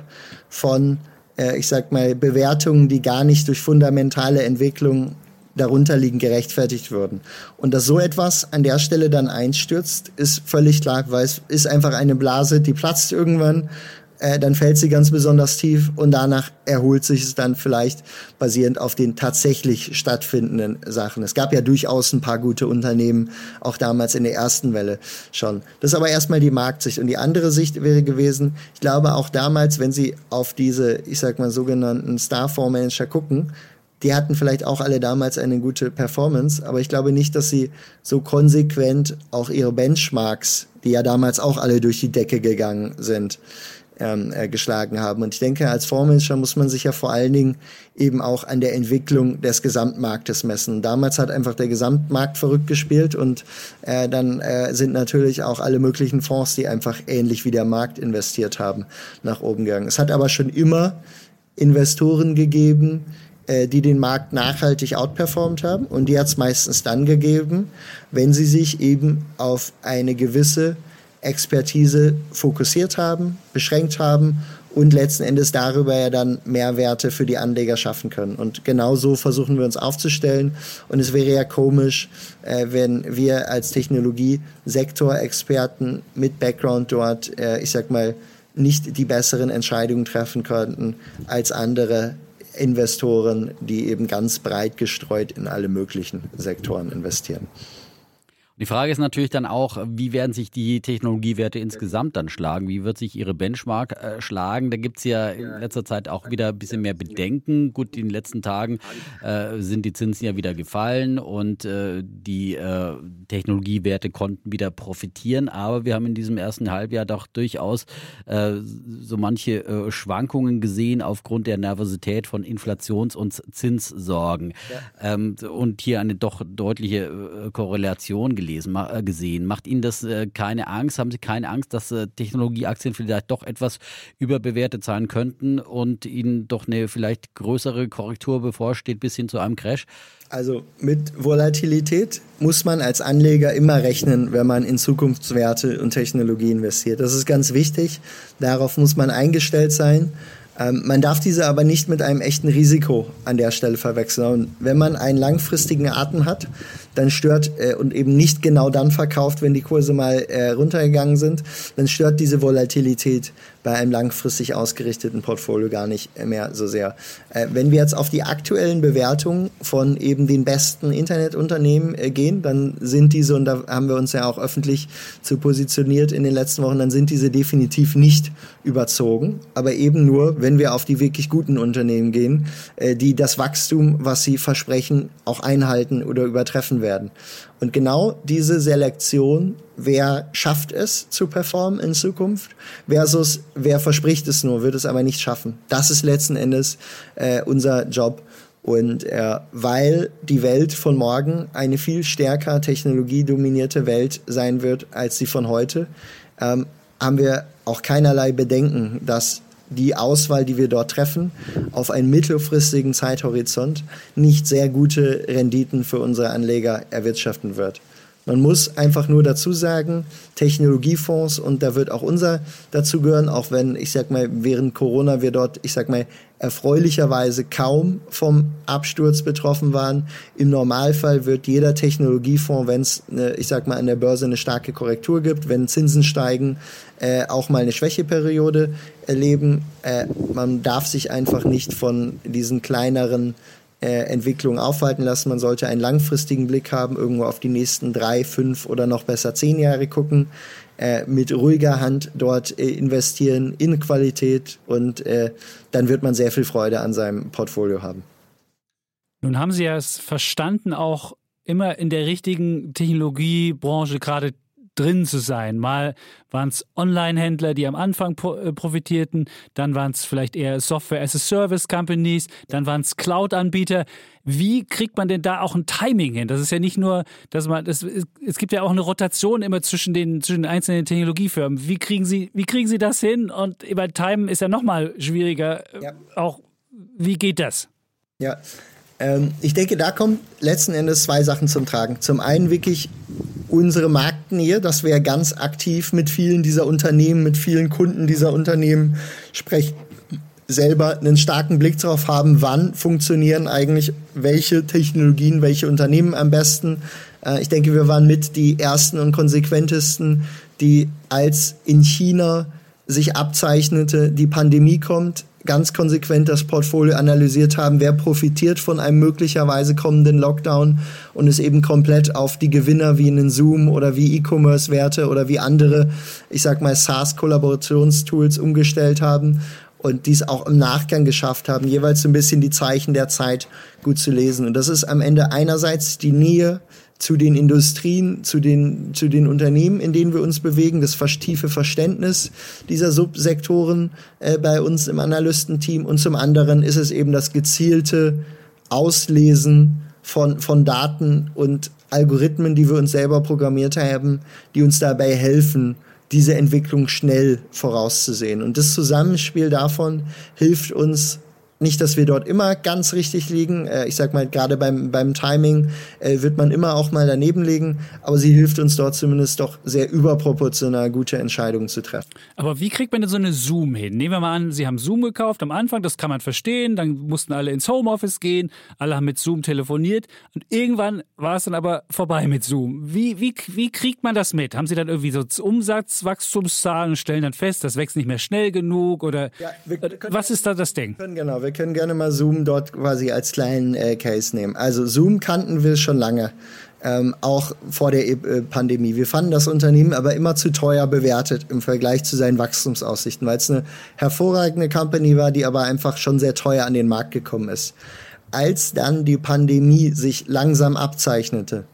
von, äh, ich sag mal, Bewertungen, die gar nicht durch fundamentale Entwicklung darunter liegen, gerechtfertigt würden. Und dass so etwas an der Stelle dann einstürzt, ist völlig klar, weil es ist einfach eine Blase, die platzt irgendwann äh, dann fällt sie ganz besonders tief und danach erholt sich es dann vielleicht basierend auf den tatsächlich stattfindenden Sachen. Es gab ja durchaus ein paar gute Unternehmen, auch damals in der ersten Welle schon. Das ist aber erstmal die Marktsicht. Und die andere Sicht wäre gewesen, ich glaube auch damals, wenn Sie auf diese, ich sag mal, sogenannten Star-Fondsmanager gucken, die hatten vielleicht auch alle damals eine gute Performance, aber ich glaube nicht, dass sie so konsequent auch ihre Benchmarks, die ja damals auch alle durch die Decke gegangen sind, ähm, äh, geschlagen haben. Und ich denke, als Fondsmanager muss man sich ja vor allen Dingen eben auch an der Entwicklung des Gesamtmarktes messen. Damals hat einfach der Gesamtmarkt verrückt gespielt und äh, dann äh, sind natürlich auch alle möglichen Fonds, die einfach ähnlich wie der Markt investiert haben, nach oben gegangen. Es hat aber schon immer Investoren gegeben, äh, die den Markt nachhaltig outperformt haben und die hat es meistens dann gegeben, wenn sie sich eben auf eine gewisse Expertise fokussiert haben, beschränkt haben und letzten Endes darüber ja dann Mehrwerte für die Anleger schaffen können. Und genau so versuchen wir uns aufzustellen. Und es wäre ja komisch, äh, wenn wir als Technologie-Sektorexperten mit Background dort, äh, ich sag mal, nicht die besseren Entscheidungen treffen könnten als andere Investoren, die eben ganz breit gestreut in alle möglichen Sektoren investieren. Die Frage ist natürlich dann auch, wie werden sich die Technologiewerte insgesamt dann schlagen? Wie wird sich ihre Benchmark äh, schlagen? Da gibt es ja in letzter Zeit auch wieder ein bisschen mehr Bedenken. Gut, in den letzten Tagen äh, sind die Zinsen ja wieder gefallen und äh, die äh, Technologiewerte konnten wieder profitieren. Aber wir haben in diesem ersten Halbjahr doch durchaus äh, so manche äh, Schwankungen gesehen aufgrund der Nervosität von Inflations- und Zinssorgen. Ähm, und hier eine doch deutliche Korrelation gelesen, äh, gesehen. Macht Ihnen das äh, keine Angst? Haben Sie keine Angst, dass äh, Technologieaktien vielleicht doch etwas überbewertet sein könnten und Ihnen doch eine vielleicht größere Korrektur bevorsteht bis hin zu einem Crash? Also mit Volatilität muss man als Anleger immer rechnen, wenn man in Zukunftswerte und Technologie investiert. Das ist ganz wichtig. Darauf muss man eingestellt sein. Ähm, man darf diese aber nicht mit einem echten Risiko an der Stelle verwechseln. Und wenn man einen langfristigen Atem hat, dann stört äh, und eben nicht genau dann verkauft, wenn die Kurse mal äh, runtergegangen sind, dann stört diese Volatilität bei einem langfristig ausgerichteten Portfolio gar nicht mehr so sehr. Äh, wenn wir jetzt auf die aktuellen Bewertungen von eben den besten Internetunternehmen äh, gehen, dann sind diese, und da haben wir uns ja auch öffentlich zu positioniert in den letzten Wochen, dann sind diese definitiv nicht überzogen, aber eben nur, wenn wir auf die wirklich guten Unternehmen gehen, äh, die das Wachstum, was sie versprechen, auch einhalten oder übertreffen werden. Und genau diese Selektion, wer schafft es zu performen in Zukunft, versus wer verspricht es nur, wird es aber nicht schaffen. Das ist letzten Endes äh, unser Job. Und äh, weil die Welt von morgen eine viel stärker technologiedominierte Welt sein wird als sie von heute, ähm, haben wir auch keinerlei Bedenken, dass die Auswahl, die wir dort treffen, auf einen mittelfristigen Zeithorizont nicht sehr gute Renditen für unsere Anleger erwirtschaften wird. Man muss einfach nur dazu sagen, Technologiefonds und da wird auch unser dazu gehören, auch wenn ich sag mal während Corona wir dort, ich sag mal erfreulicherweise kaum vom Absturz betroffen waren. Im Normalfall wird jeder Technologiefonds, wenn es ich sag mal an der Börse eine starke Korrektur gibt, wenn Zinsen steigen, äh, auch mal eine Schwächeperiode erleben. Äh, man darf sich einfach nicht von diesen kleineren Entwicklung aufhalten lassen. Man sollte einen langfristigen Blick haben, irgendwo auf die nächsten drei, fünf oder noch besser zehn Jahre gucken, äh, mit ruhiger Hand dort äh, investieren in Qualität und äh, dann wird man sehr viel Freude an seinem Portfolio haben. Nun haben Sie ja es verstanden, auch immer in der richtigen Technologiebranche gerade drin zu sein. Mal waren es Online-Händler, die am Anfang äh, profitierten, dann waren es vielleicht eher Software-as-a-Service-Companies, dann waren es Cloud-Anbieter. Wie kriegt man denn da auch ein Timing hin? Das ist ja nicht nur, dass man, das, es gibt ja auch eine Rotation immer zwischen den, zwischen den einzelnen Technologiefirmen. Wie kriegen Sie, wie kriegen Sie das hin? Und über Time ist ja nochmal schwieriger. Ja. Auch, wie geht das? Ja, ähm, ich denke, da kommen letzten Endes zwei Sachen zum Tragen. Zum einen wirklich unsere Marktnähe, dass wir ganz aktiv mit vielen dieser Unternehmen, mit vielen Kunden dieser Unternehmen sprechen, selber einen starken Blick darauf haben, wann funktionieren eigentlich welche Technologien, welche Unternehmen am besten. Äh, ich denke, wir waren mit die ersten und konsequentesten, die als in China sich abzeichnete, die Pandemie kommt, ganz konsequent das Portfolio analysiert haben, wer profitiert von einem möglicherweise kommenden Lockdown und es eben komplett auf die Gewinner wie einen Zoom oder wie E-Commerce-Werte oder wie andere, ich sag mal, SaaS-Kollaborationstools umgestellt haben und dies auch im Nachgang geschafft haben, jeweils so ein bisschen die Zeichen der Zeit gut zu lesen. Und das ist am Ende einerseits die Nähe zu den Industrien, zu den, zu den Unternehmen, in denen wir uns bewegen, das tiefe Verständnis dieser Subsektoren äh, bei uns im Analystenteam und zum anderen ist es eben das gezielte Auslesen von, von Daten und Algorithmen, die wir uns selber programmiert haben, die uns dabei helfen, diese Entwicklung schnell vorauszusehen. Und das Zusammenspiel davon hilft uns nicht, dass wir dort immer ganz richtig liegen. Äh, ich sag mal, gerade beim, beim Timing äh, wird man immer auch mal daneben liegen, aber sie hilft uns dort zumindest doch sehr überproportional gute Entscheidungen zu treffen. Aber wie kriegt man denn so eine Zoom hin? Nehmen wir mal an, Sie haben Zoom gekauft am Anfang, das kann man verstehen, dann mussten alle ins Homeoffice gehen, alle haben mit Zoom telefoniert und irgendwann war es dann aber vorbei mit Zoom. Wie, wie, wie kriegt man das mit? Haben Sie dann irgendwie so Umsatzwachstumszahlen und stellen dann fest, das wächst nicht mehr schnell genug oder ja, können, was ist da das Ding? Genau, wir können gerne mal Zoom dort quasi als kleinen äh, Case nehmen. Also Zoom kannten wir schon lange, ähm, auch vor der äh, Pandemie. Wir fanden das Unternehmen aber immer zu teuer bewertet im Vergleich zu seinen Wachstumsaussichten, weil es eine hervorragende Company war, die aber einfach schon sehr teuer an den Markt gekommen ist. Als dann die Pandemie sich langsam abzeichnete,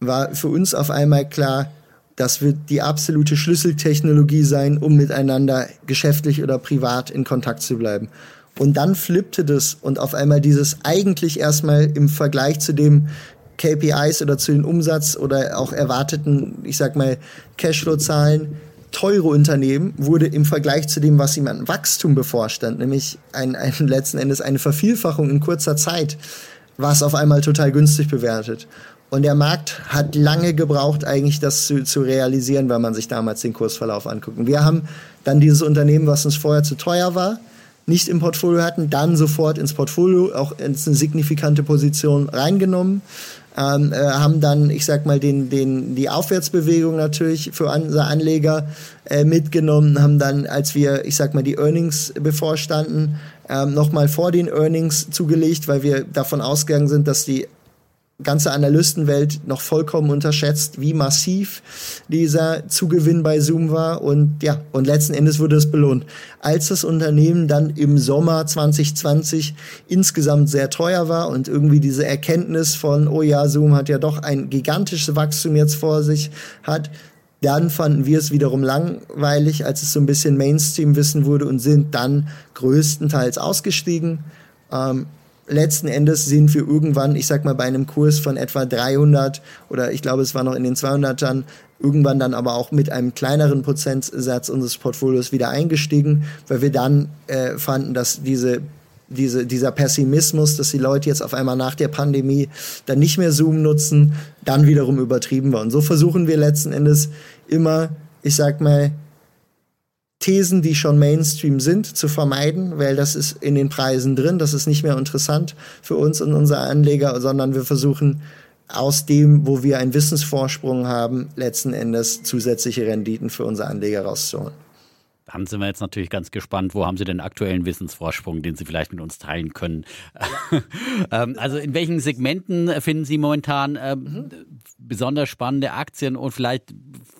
war für uns auf einmal klar, das wird die absolute Schlüsseltechnologie sein, um miteinander geschäftlich oder privat in Kontakt zu bleiben. Und dann flippte das und auf einmal dieses eigentlich erstmal im Vergleich zu dem KPIs oder zu den Umsatz oder auch erwarteten, ich sag mal, Cashflow-Zahlen teure Unternehmen wurde im Vergleich zu dem, was ihm an Wachstum bevorstand, nämlich ein, ein letzten Endes eine Vervielfachung in kurzer Zeit, war es auf einmal total günstig bewertet. Und der Markt hat lange gebraucht, eigentlich das zu, zu realisieren, wenn man sich damals den Kursverlauf anguckt. Und wir haben dann dieses Unternehmen, was uns vorher zu teuer war, nicht im Portfolio hatten, dann sofort ins Portfolio, auch ins eine signifikante Position reingenommen. Ähm, äh, haben dann, ich sag mal, den, den, die Aufwärtsbewegung natürlich für unsere Anleger äh, mitgenommen, haben dann, als wir, ich sag mal, die Earnings bevorstanden, ähm, nochmal vor den Earnings zugelegt, weil wir davon ausgegangen sind, dass die ganze Analystenwelt noch vollkommen unterschätzt, wie massiv dieser Zugewinn bei Zoom war und ja, und letzten Endes wurde es belohnt. Als das Unternehmen dann im Sommer 2020 insgesamt sehr teuer war und irgendwie diese Erkenntnis von, oh ja, Zoom hat ja doch ein gigantisches Wachstum jetzt vor sich hat, dann fanden wir es wiederum langweilig, als es so ein bisschen Mainstream-Wissen wurde und sind dann größtenteils ausgestiegen. Ähm, letzten Endes sind wir irgendwann, ich sag mal, bei einem Kurs von etwa 300 oder ich glaube, es war noch in den 200ern, irgendwann dann aber auch mit einem kleineren Prozentsatz unseres Portfolios wieder eingestiegen, weil wir dann äh, fanden, dass diese diese, dieser Pessimismus, dass die Leute jetzt auf einmal nach der Pandemie dann nicht mehr Zoom nutzen, dann wiederum übertrieben war. Und so versuchen wir letzten Endes immer, ich sag mal, Thesen, die schon Mainstream sind, zu vermeiden, weil das ist in den Preisen drin, das ist nicht mehr interessant für uns und unsere Anleger, sondern wir versuchen aus dem, wo wir einen Wissensvorsprung haben, letzten Endes zusätzliche Renditen für unsere Anleger rauszuholen. Dann sind wir jetzt natürlich ganz gespannt, wo haben Sie den aktuellen Wissensvorsprung, den Sie vielleicht mit uns teilen können. Ähm, also in welchen Segmenten finden Sie momentan ähm, besonders spannende Aktien und vielleicht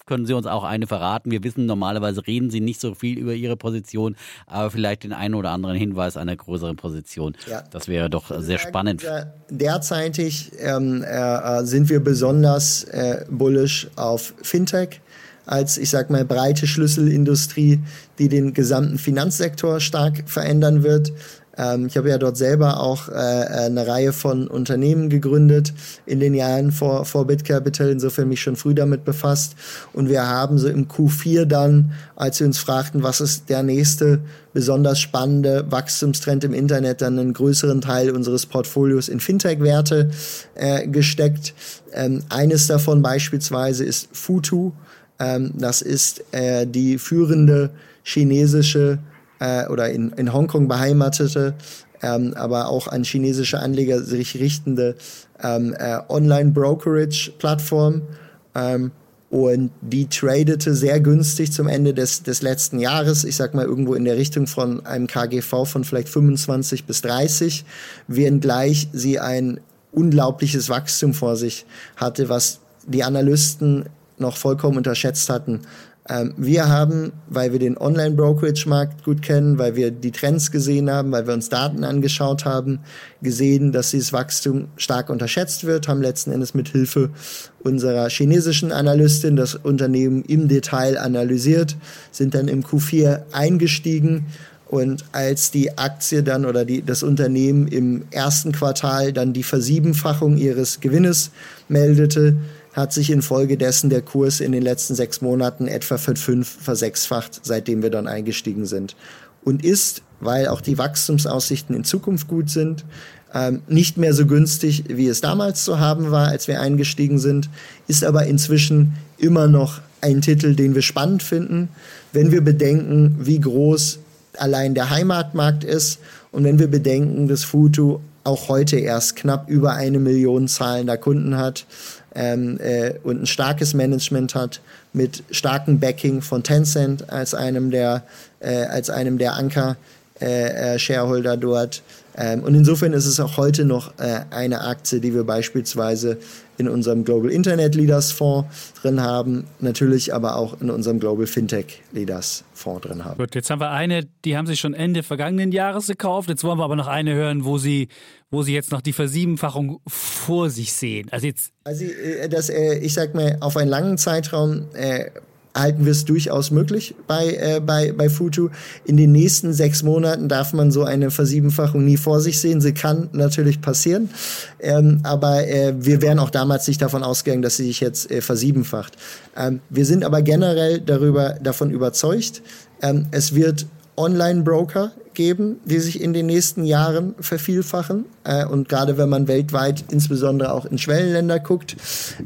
können Sie uns auch eine verraten. Wir wissen, normalerweise reden Sie nicht so viel über Ihre Position, aber vielleicht den einen oder anderen Hinweis einer größeren Position. Ja. Das wäre doch sehr spannend. Derzeitig ähm, äh, sind wir besonders äh, bullish auf Fintech als, ich sag mal, breite Schlüsselindustrie, die den gesamten Finanzsektor stark verändern wird. Ähm, ich habe ja dort selber auch äh, eine Reihe von Unternehmen gegründet in den Jahren vor, vor BitCapital, insofern mich schon früh damit befasst. Und wir haben so im Q4 dann, als wir uns fragten, was ist der nächste besonders spannende Wachstumstrend im Internet, dann einen größeren Teil unseres Portfolios in Fintech-Werte äh, gesteckt. Ähm, eines davon beispielsweise ist Futu. Ähm, das ist äh, die führende chinesische äh, oder in, in Hongkong beheimatete, ähm, aber auch an chinesische Anleger sich richtende ähm, äh, Online-Brokerage-Plattform. Ähm, und die tradete sehr günstig zum Ende des, des letzten Jahres. Ich sag mal irgendwo in der Richtung von einem KGV von vielleicht 25 bis 30, während sie ein unglaubliches Wachstum vor sich hatte, was die Analysten noch vollkommen unterschätzt hatten. Ähm, wir haben, weil wir den Online-Brokerage-Markt gut kennen, weil wir die Trends gesehen haben, weil wir uns Daten angeschaut haben, gesehen, dass dieses Wachstum stark unterschätzt wird, haben letzten Endes mit Hilfe unserer chinesischen Analystin das Unternehmen im Detail analysiert, sind dann im Q4 eingestiegen und als die Aktie dann oder die, das Unternehmen im ersten Quartal dann die Versiebenfachung ihres Gewinnes meldete, hat sich infolgedessen der Kurs in den letzten sechs Monaten etwa fünf versechsfacht, seitdem wir dann eingestiegen sind. Und ist, weil auch die Wachstumsaussichten in Zukunft gut sind, ähm, nicht mehr so günstig, wie es damals zu haben war, als wir eingestiegen sind, ist aber inzwischen immer noch ein Titel, den wir spannend finden, wenn wir bedenken, wie groß allein der Heimatmarkt ist und wenn wir bedenken, dass Futu auch heute erst knapp über eine Million zahlender Kunden hat ähm, äh, und ein starkes Management hat mit starkem Backing von Tencent als einem der äh, als einem der Anker äh, äh dort. Ähm, und insofern ist es auch heute noch äh, eine Aktie, die wir beispielsweise in unserem Global Internet Leaders Fonds drin haben, natürlich aber auch in unserem Global Fintech Leaders Fonds drin haben. Gut, jetzt haben wir eine, die haben sich schon Ende vergangenen Jahres gekauft. Jetzt wollen wir aber noch eine hören, wo sie, wo sie jetzt noch die Versiebenfachung vor sich sehen. Also jetzt. Also äh, das, äh, ich sag mal, auf einen langen Zeitraum äh, halten wir es durchaus möglich bei, äh, bei, bei Futu. In den nächsten sechs Monaten darf man so eine Versiebenfachung nie vor sich sehen. Sie kann natürlich passieren, ähm, aber äh, wir wären auch damals nicht davon ausgegangen, dass sie sich jetzt äh, versiebenfacht. Ähm, wir sind aber generell darüber, davon überzeugt, ähm, es wird Online-Broker geben, die sich in den nächsten Jahren vervielfachen. Äh, und gerade wenn man weltweit, insbesondere auch in Schwellenländer guckt,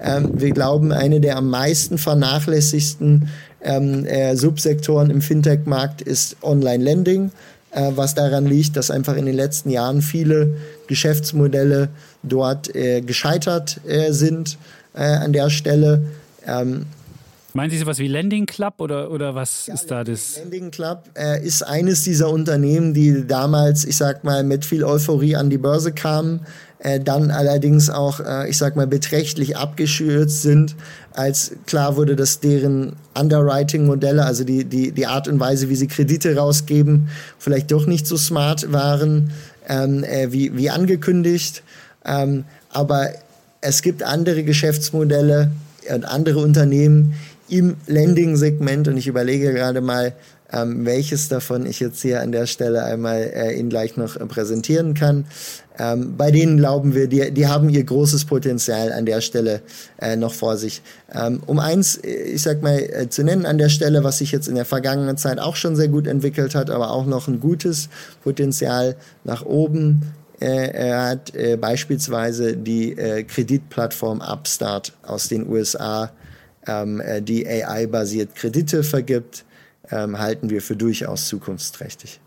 ähm, wir glauben, eine der am meisten vernachlässigsten ähm, äh, Subsektoren im Fintech-Markt ist Online-Lending, äh, was daran liegt, dass einfach in den letzten Jahren viele Geschäftsmodelle dort äh, gescheitert äh, sind äh, an der Stelle. Ähm, Meinen Sie sowas wie Lending Club oder, oder was ja, ist da das? Lending Club äh, ist eines dieser Unternehmen, die damals, ich sag mal, mit viel Euphorie an die Börse kamen, äh, dann allerdings auch, äh, ich sag mal, beträchtlich abgeschürzt sind, als klar wurde, dass deren Underwriting-Modelle, also die, die, die Art und Weise, wie sie Kredite rausgeben, vielleicht doch nicht so smart waren, ähm, äh, wie, wie angekündigt. Ähm, aber es gibt andere Geschäftsmodelle und andere Unternehmen, im Lending-Segment und ich überlege gerade mal, ähm, welches davon ich jetzt hier an der Stelle einmal äh, Ihnen gleich noch äh, präsentieren kann. Ähm, bei denen glauben wir, die, die haben ihr großes Potenzial an der Stelle äh, noch vor sich. Ähm, um eins, äh, ich sag mal, äh, zu nennen an der Stelle, was sich jetzt in der vergangenen Zeit auch schon sehr gut entwickelt hat, aber auch noch ein gutes Potenzial nach oben. Äh, er hat beispielsweise die Kreditplattform Upstart aus den USA ähm, äh, die AI-basiert Kredite vergibt, ähm, halten wir für durchaus zukunftsträchtig.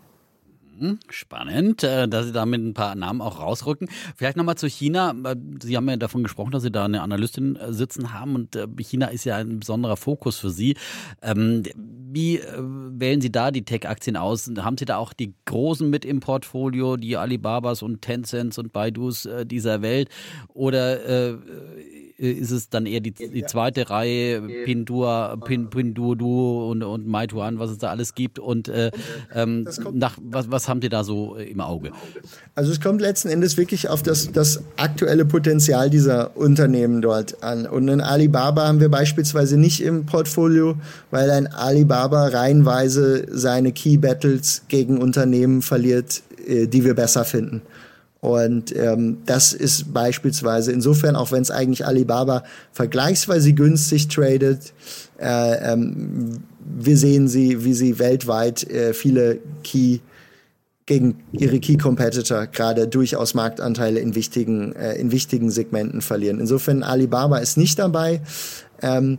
Mhm, spannend, äh, dass Sie da mit ein paar Namen auch rausrücken. Vielleicht nochmal zu China. Äh, Sie haben ja davon gesprochen, dass Sie da eine Analystin sitzen haben und China ist ja ein besonderer Fokus für Sie. Ähm, wie wählen Sie da die Tech-Aktien aus? Haben Sie da auch die Großen mit im Portfolio, die Alibabas und Tencents und Baidus dieser Welt? Oder ist es dann eher die, die zweite Reihe, Pindua, Pin, Pinduoduo und, und Meituan, was es da alles gibt. Und äh, ähm, nach, was, was haben Sie da so äh, im Auge? Also es kommt letzten Endes wirklich auf das, das aktuelle Potenzial dieser Unternehmen dort an. Und in Alibaba haben wir beispielsweise nicht im Portfolio, weil ein Alibaba reihenweise seine Key Battles gegen Unternehmen verliert, äh, die wir besser finden. Und ähm, das ist beispielsweise insofern, auch wenn es eigentlich Alibaba vergleichsweise günstig tradet, äh, ähm, wir sehen sie, wie sie weltweit äh, viele Key gegen ihre Key Competitor gerade durchaus Marktanteile in wichtigen, äh, in wichtigen Segmenten verlieren. Insofern Alibaba ist nicht dabei. Ähm,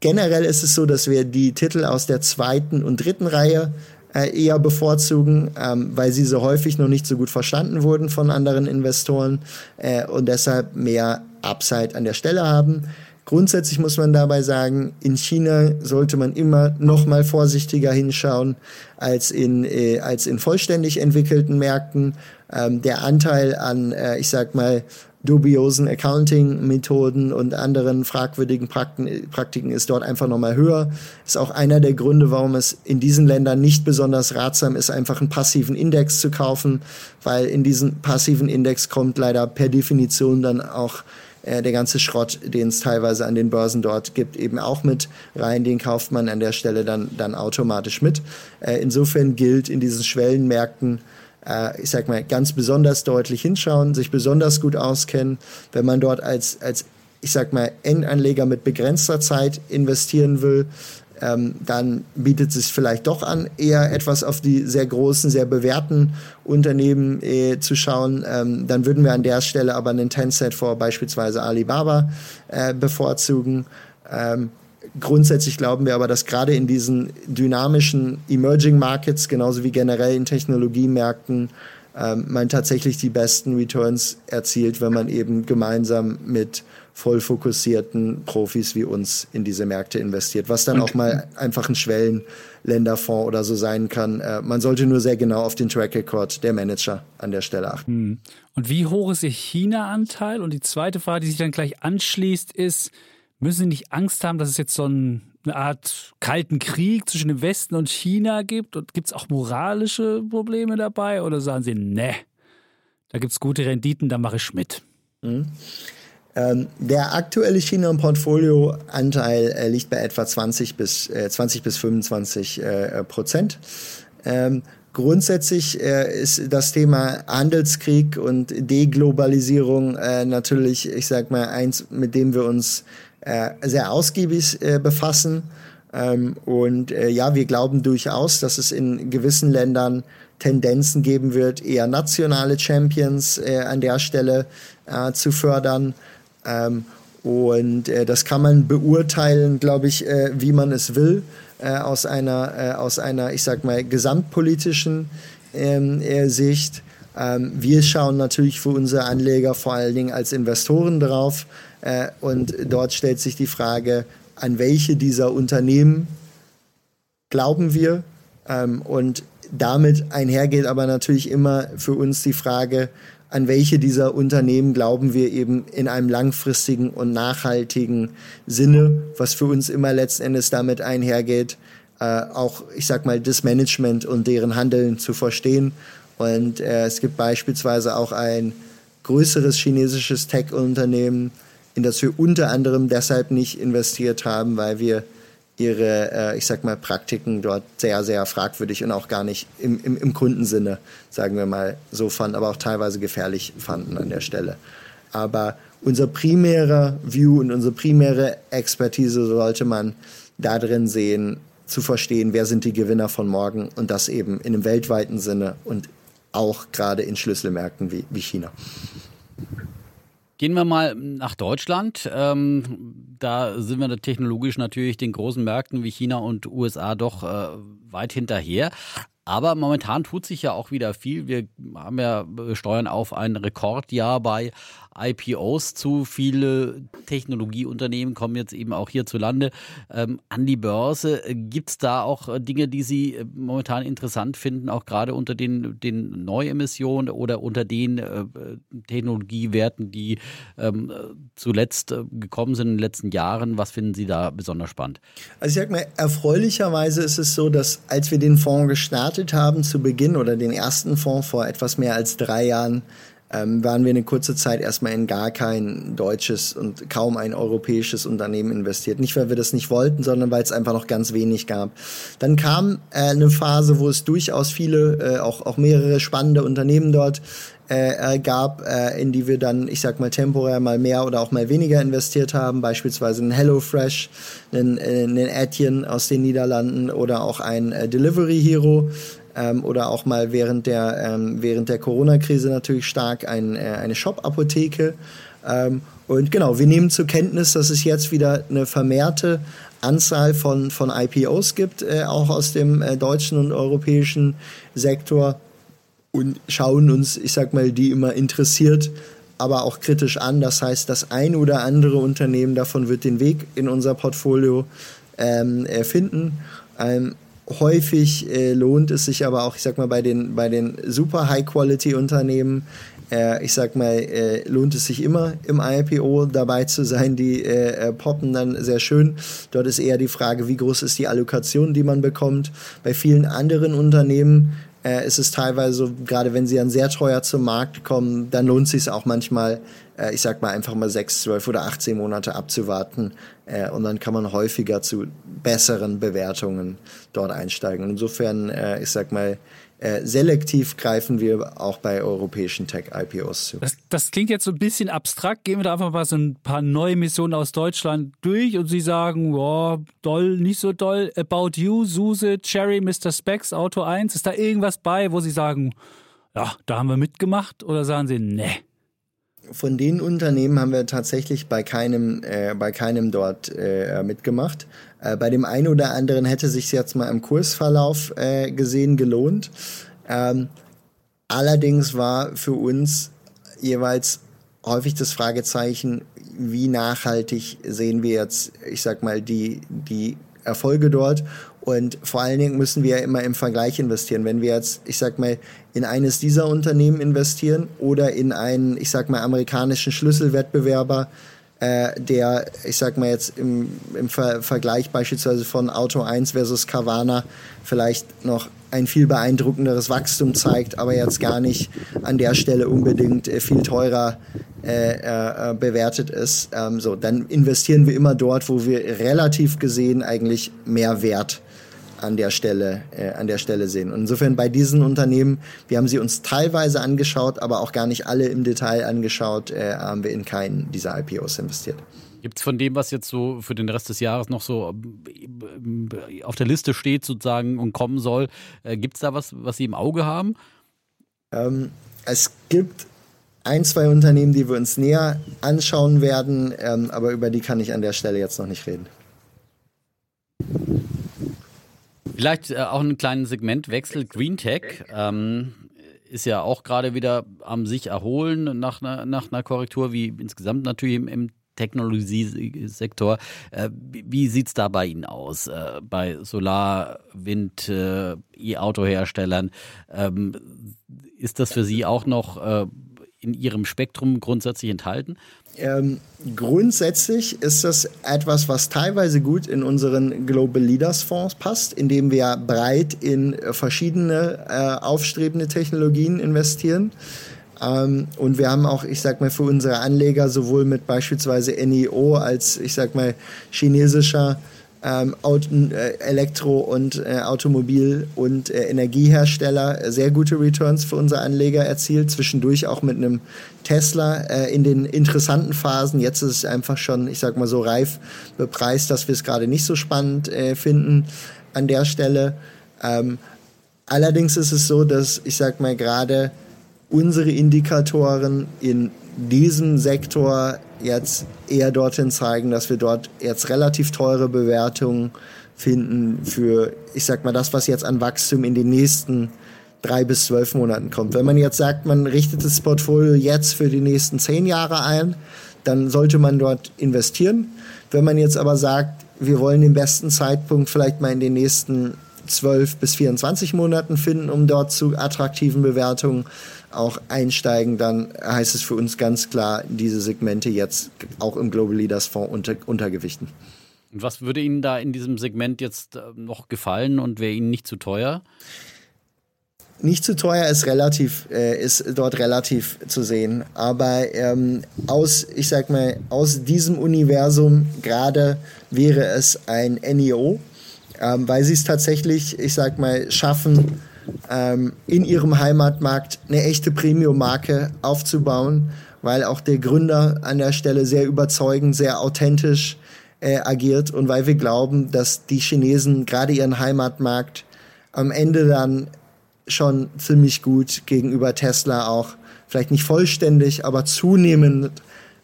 generell ist es so, dass wir die Titel aus der zweiten und dritten Reihe äh, eher bevorzugen, ähm, weil sie so häufig noch nicht so gut verstanden wurden von anderen Investoren äh, und deshalb mehr Upside an der Stelle haben. Grundsätzlich muss man dabei sagen, in China sollte man immer noch mal vorsichtiger hinschauen als in, äh, als in vollständig entwickelten Märkten. Ähm, der Anteil an, äh, ich sag mal, dubiosen Accounting-Methoden und anderen fragwürdigen Praktiken ist dort einfach nochmal höher. Ist auch einer der Gründe, warum es in diesen Ländern nicht besonders ratsam ist, einfach einen passiven Index zu kaufen, weil in diesen passiven Index kommt leider per Definition dann auch äh, der ganze Schrott, den es teilweise an den Börsen dort gibt, eben auch mit rein. Den kauft man an der Stelle dann, dann automatisch mit. Äh, insofern gilt in diesen Schwellenmärkten, äh, ich sag mal, ganz besonders deutlich hinschauen, sich besonders gut auskennen. Wenn man dort als, als ich sag mal, Endanleger mit begrenzter Zeit investieren will, ähm, dann bietet es sich vielleicht doch an, eher etwas auf die sehr großen, sehr bewährten Unternehmen äh, zu schauen. Ähm, dann würden wir an der Stelle aber einen Tencent vor beispielsweise Alibaba äh, bevorzugen. Ähm, Grundsätzlich glauben wir aber, dass gerade in diesen dynamischen Emerging Markets, genauso wie generell in Technologiemärkten, ähm, man tatsächlich die besten Returns erzielt, wenn man eben gemeinsam mit voll fokussierten Profis wie uns in diese Märkte investiert, was dann auch mal einfach ein Schwellenländerfonds oder so sein kann. Äh, man sollte nur sehr genau auf den Track Record der Manager an der Stelle achten. Hm. Und wie hoch ist Ihr China-Anteil? Und die zweite Frage, die sich dann gleich anschließt, ist, Müssen Sie nicht Angst haben, dass es jetzt so ein, eine Art kalten Krieg zwischen dem Westen und China gibt? Und gibt es auch moralische Probleme dabei? Oder sagen Sie, ne, da gibt es gute Renditen, da mache ich mit? Mhm. Ähm, der aktuelle China-Portfolio-Anteil äh, liegt bei etwa 20 bis, äh, 20 bis 25 äh, Prozent. Ähm, Grundsätzlich äh, ist das Thema Handelskrieg und Deglobalisierung äh, natürlich, ich sag mal, eins, mit dem wir uns äh, sehr ausgiebig äh, befassen. Ähm, und äh, ja, wir glauben durchaus, dass es in gewissen Ländern Tendenzen geben wird, eher nationale Champions äh, an der Stelle äh, zu fördern. Ähm, und äh, das kann man beurteilen, glaube ich, äh, wie man es will, äh, aus einer, aus einer, ich sag mal, gesamtpolitischen ähm, äh, Sicht. Ähm, wir schauen natürlich für unsere Anleger vor allen Dingen als Investoren drauf. Äh, und dort stellt sich die Frage, an welche dieser Unternehmen glauben wir? Ähm, und damit einhergeht aber natürlich immer für uns die Frage, an welche dieser Unternehmen glauben wir eben in einem langfristigen und nachhaltigen Sinne, was für uns immer letzten Endes damit einhergeht, äh, auch, ich sag mal, das Management und deren Handeln zu verstehen. Und äh, es gibt beispielsweise auch ein größeres chinesisches Tech-Unternehmen, in das wir unter anderem deshalb nicht investiert haben, weil wir ihre, äh, ich sag mal, Praktiken dort sehr, sehr fragwürdig und auch gar nicht im, im, im Kundensinne, sagen wir mal, so fanden, aber auch teilweise gefährlich fanden an der Stelle. Aber unser primärer View und unsere primäre Expertise sollte man da drin sehen, zu verstehen, wer sind die Gewinner von morgen und das eben in einem weltweiten Sinne und auch gerade in Schlüsselmärkten wie, wie China. Gehen wir mal nach Deutschland. Ähm, da sind wir technologisch natürlich den großen Märkten wie China und USA doch äh, weit hinterher. Aber momentan tut sich ja auch wieder viel. Wir haben ja steuern auf ein Rekordjahr bei IPOs zu. Viele Technologieunternehmen kommen jetzt eben auch hierzulande ähm, an die Börse. Gibt es da auch äh, Dinge, die Sie äh, momentan interessant finden, auch gerade unter den, den Neuemissionen oder unter den äh, Technologiewerten, die ähm, zuletzt äh, gekommen sind in den letzten Jahren? Was finden Sie da besonders spannend? Also ich sag mal, erfreulicherweise ist es so, dass als wir den Fonds gestartet haben zu Beginn oder den ersten Fonds vor etwas mehr als drei Jahren, ähm, waren wir eine kurze Zeit erstmal in gar kein deutsches und kaum ein europäisches Unternehmen investiert. Nicht, weil wir das nicht wollten, sondern weil es einfach noch ganz wenig gab. Dann kam äh, eine Phase, wo es durchaus viele, äh, auch, auch mehrere spannende Unternehmen dort äh, gab, äh, in die wir dann, ich sag mal, temporär mal mehr oder auch mal weniger investiert haben, beispielsweise ein HelloFresh, ein, äh, ein Etienne aus den Niederlanden oder auch ein äh, Delivery Hero, ähm, oder auch mal während der, ähm, während der Corona-Krise natürlich stark ein, äh, eine Shop-Apotheke. Ähm, und genau, wir nehmen zur Kenntnis, dass es jetzt wieder eine vermehrte Anzahl von, von IPOs gibt, äh, auch aus dem äh, deutschen und europäischen Sektor und schauen uns, ich sag mal, die immer interessiert, aber auch kritisch an. Das heißt, das ein oder andere Unternehmen davon wird den Weg in unser Portfolio ähm, finden. Ähm, häufig äh, lohnt es sich aber auch, ich sag mal, bei den, bei den super High-Quality-Unternehmen äh, ich sag mal, äh, lohnt es sich immer im IPO dabei zu sein. Die äh, äh, poppen dann sehr schön. Dort ist eher die Frage, wie groß ist die Allokation, die man bekommt. Bei vielen anderen Unternehmen äh, ist es teilweise so, gerade wenn sie dann sehr teuer zum Markt kommen, dann lohnt es sich auch manchmal, äh, ich sag mal, einfach mal sechs, zwölf oder 18 Monate abzuwarten. Äh, und dann kann man häufiger zu besseren Bewertungen dort einsteigen. Und insofern, äh, ich sag mal, äh, selektiv greifen wir auch bei europäischen Tech-IPOs zu. Das, das, klingt jetzt so ein bisschen abstrakt. Gehen wir da einfach mal so ein paar neue Missionen aus Deutschland durch und Sie sagen, ja, doll, nicht so doll. About You, Suse, Cherry, Mr. Specs, Auto 1. Ist da irgendwas bei, wo Sie sagen, ja, da haben wir mitgemacht? Oder sagen Sie, nee? Von den Unternehmen haben wir tatsächlich bei keinem, äh, bei keinem dort äh, mitgemacht. Äh, bei dem einen oder anderen hätte sich jetzt mal im Kursverlauf äh, gesehen gelohnt. Ähm, allerdings war für uns jeweils häufig das Fragezeichen, wie nachhaltig sehen wir jetzt, ich sag mal, die, die Erfolge dort. Und vor allen Dingen müssen wir ja immer im Vergleich investieren. Wenn wir jetzt, ich sag mal, in eines dieser Unternehmen investieren oder in einen, ich sag mal, amerikanischen Schlüsselwettbewerber, äh, der, ich sag mal jetzt im, im Ver Vergleich beispielsweise von Auto 1 versus Carvana vielleicht noch ein viel beeindruckenderes Wachstum zeigt, aber jetzt gar nicht an der Stelle unbedingt äh, viel teurer äh, äh, bewertet ist. Ähm, so, dann investieren wir immer dort, wo wir relativ gesehen eigentlich mehr Wert an der Stelle, äh, an der Stelle sehen. Und insofern bei diesen Unternehmen, wir haben sie uns teilweise angeschaut, aber auch gar nicht alle im Detail angeschaut, äh, haben wir in keinen dieser IPOs investiert. Gibt es von dem, was jetzt so für den Rest des Jahres noch so äh, auf der Liste steht sozusagen und kommen soll, äh, gibt es da was, was Sie im Auge haben? Ähm, es gibt ein, zwei Unternehmen, die wir uns näher anschauen werden, ähm, aber über die kann ich an der Stelle jetzt noch nicht reden. Vielleicht äh, auch einen kleinen Segmentwechsel. Green Tech ähm, ist ja auch gerade wieder am sich erholen nach einer, nach einer Korrektur, wie insgesamt natürlich im, im Technologiesektor. Äh, wie sieht es da bei Ihnen aus? Äh, bei Solar, Wind, äh, E-Auto-Herstellern? Ähm, ist das für Sie auch noch äh, in Ihrem Spektrum grundsätzlich enthalten? Ähm, grundsätzlich ist das etwas, was teilweise gut in unseren Global Leaders Fonds passt, indem wir breit in verschiedene äh, aufstrebende Technologien investieren. Ähm, und wir haben auch, ich sag mal, für unsere Anleger sowohl mit beispielsweise NIO als, ich sag mal, chinesischer ähm, äh, Elektro- und äh, Automobil- und äh, Energiehersteller sehr gute Returns für unsere Anleger erzielt, zwischendurch auch mit einem Tesla äh, in den interessanten Phasen. Jetzt ist es einfach schon, ich sag mal so reif bepreist, dass wir es gerade nicht so spannend äh, finden an der Stelle. Ähm, allerdings ist es so, dass ich sag mal gerade unsere Indikatoren in diesem Sektor jetzt eher dorthin zeigen, dass wir dort jetzt relativ teure Bewertungen finden für, ich sag mal, das, was jetzt an Wachstum in den nächsten drei bis zwölf Monaten kommt. Wenn man jetzt sagt, man richtet das Portfolio jetzt für die nächsten zehn Jahre ein, dann sollte man dort investieren. Wenn man jetzt aber sagt, wir wollen den besten Zeitpunkt vielleicht mal in den nächsten 12 bis 24 Monaten finden, um dort zu attraktiven Bewertungen auch einsteigen, dann heißt es für uns ganz klar, diese Segmente jetzt auch im Global Leaders Fonds unter, untergewichten. Und was würde Ihnen da in diesem Segment jetzt äh, noch gefallen und wäre Ihnen nicht zu teuer? Nicht zu teuer ist relativ, äh, ist dort relativ zu sehen. Aber ähm, aus, ich sag mal, aus diesem Universum gerade wäre es ein NEO, ähm, weil sie es tatsächlich, ich sag mal, schaffen, ähm, in ihrem Heimatmarkt eine echte Premium-Marke aufzubauen, weil auch der Gründer an der Stelle sehr überzeugend, sehr authentisch äh, agiert und weil wir glauben, dass die Chinesen gerade ihren Heimatmarkt am Ende dann schon ziemlich gut gegenüber Tesla auch vielleicht nicht vollständig, aber zunehmend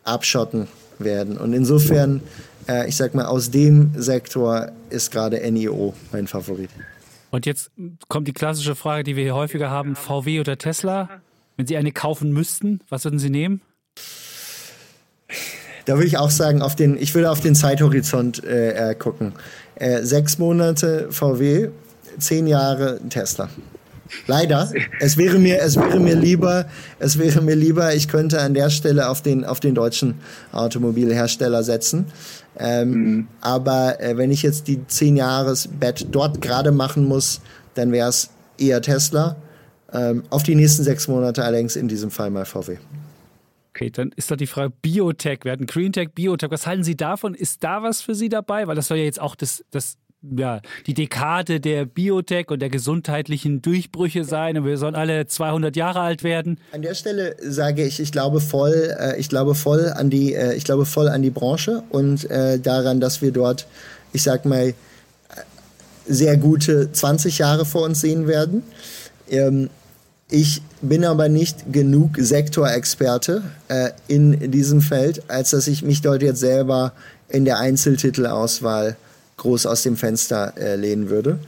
abschotten werden. Und insofern, äh, ich sag mal, aus dem Sektor ist gerade NIO mein Favorit. Und jetzt kommt die klassische Frage, die wir hier häufiger haben: VW oder Tesla? Wenn Sie eine kaufen müssten, was würden Sie nehmen? Da würde ich auch sagen, auf den, ich würde auf den Zeithorizont äh, gucken. Äh, sechs Monate VW, zehn Jahre Tesla. Leider. Es wäre mir, es wäre mir lieber, es wäre mir lieber, ich könnte an der Stelle auf den, auf den deutschen Automobilhersteller setzen. Ähm, mhm. Aber äh, wenn ich jetzt die 10 Jahres Bet dort gerade machen muss, dann wäre es eher Tesla. Ähm, auf die nächsten sechs Monate allerdings in diesem Fall mal VW. Okay, dann ist doch die Frage Biotech. Wir hatten Green Tech, Biotech. Was halten Sie davon? Ist da was für Sie dabei? Weil das soll ja jetzt auch das, das ja, die Dekade der Biotech und der gesundheitlichen Durchbrüche sein und wir sollen alle 200 Jahre alt werden. An der Stelle sage ich, ich glaube voll, äh, ich glaube voll an die, äh, ich glaube voll an die Branche und äh, daran, dass wir dort, ich sag mal, sehr gute 20 Jahre vor uns sehen werden. Ähm, ich bin aber nicht genug Sektorexperte in diesem Feld, als dass ich mich dort jetzt selber in der Einzeltitelauswahl groß aus dem Fenster äh, lehnen würde.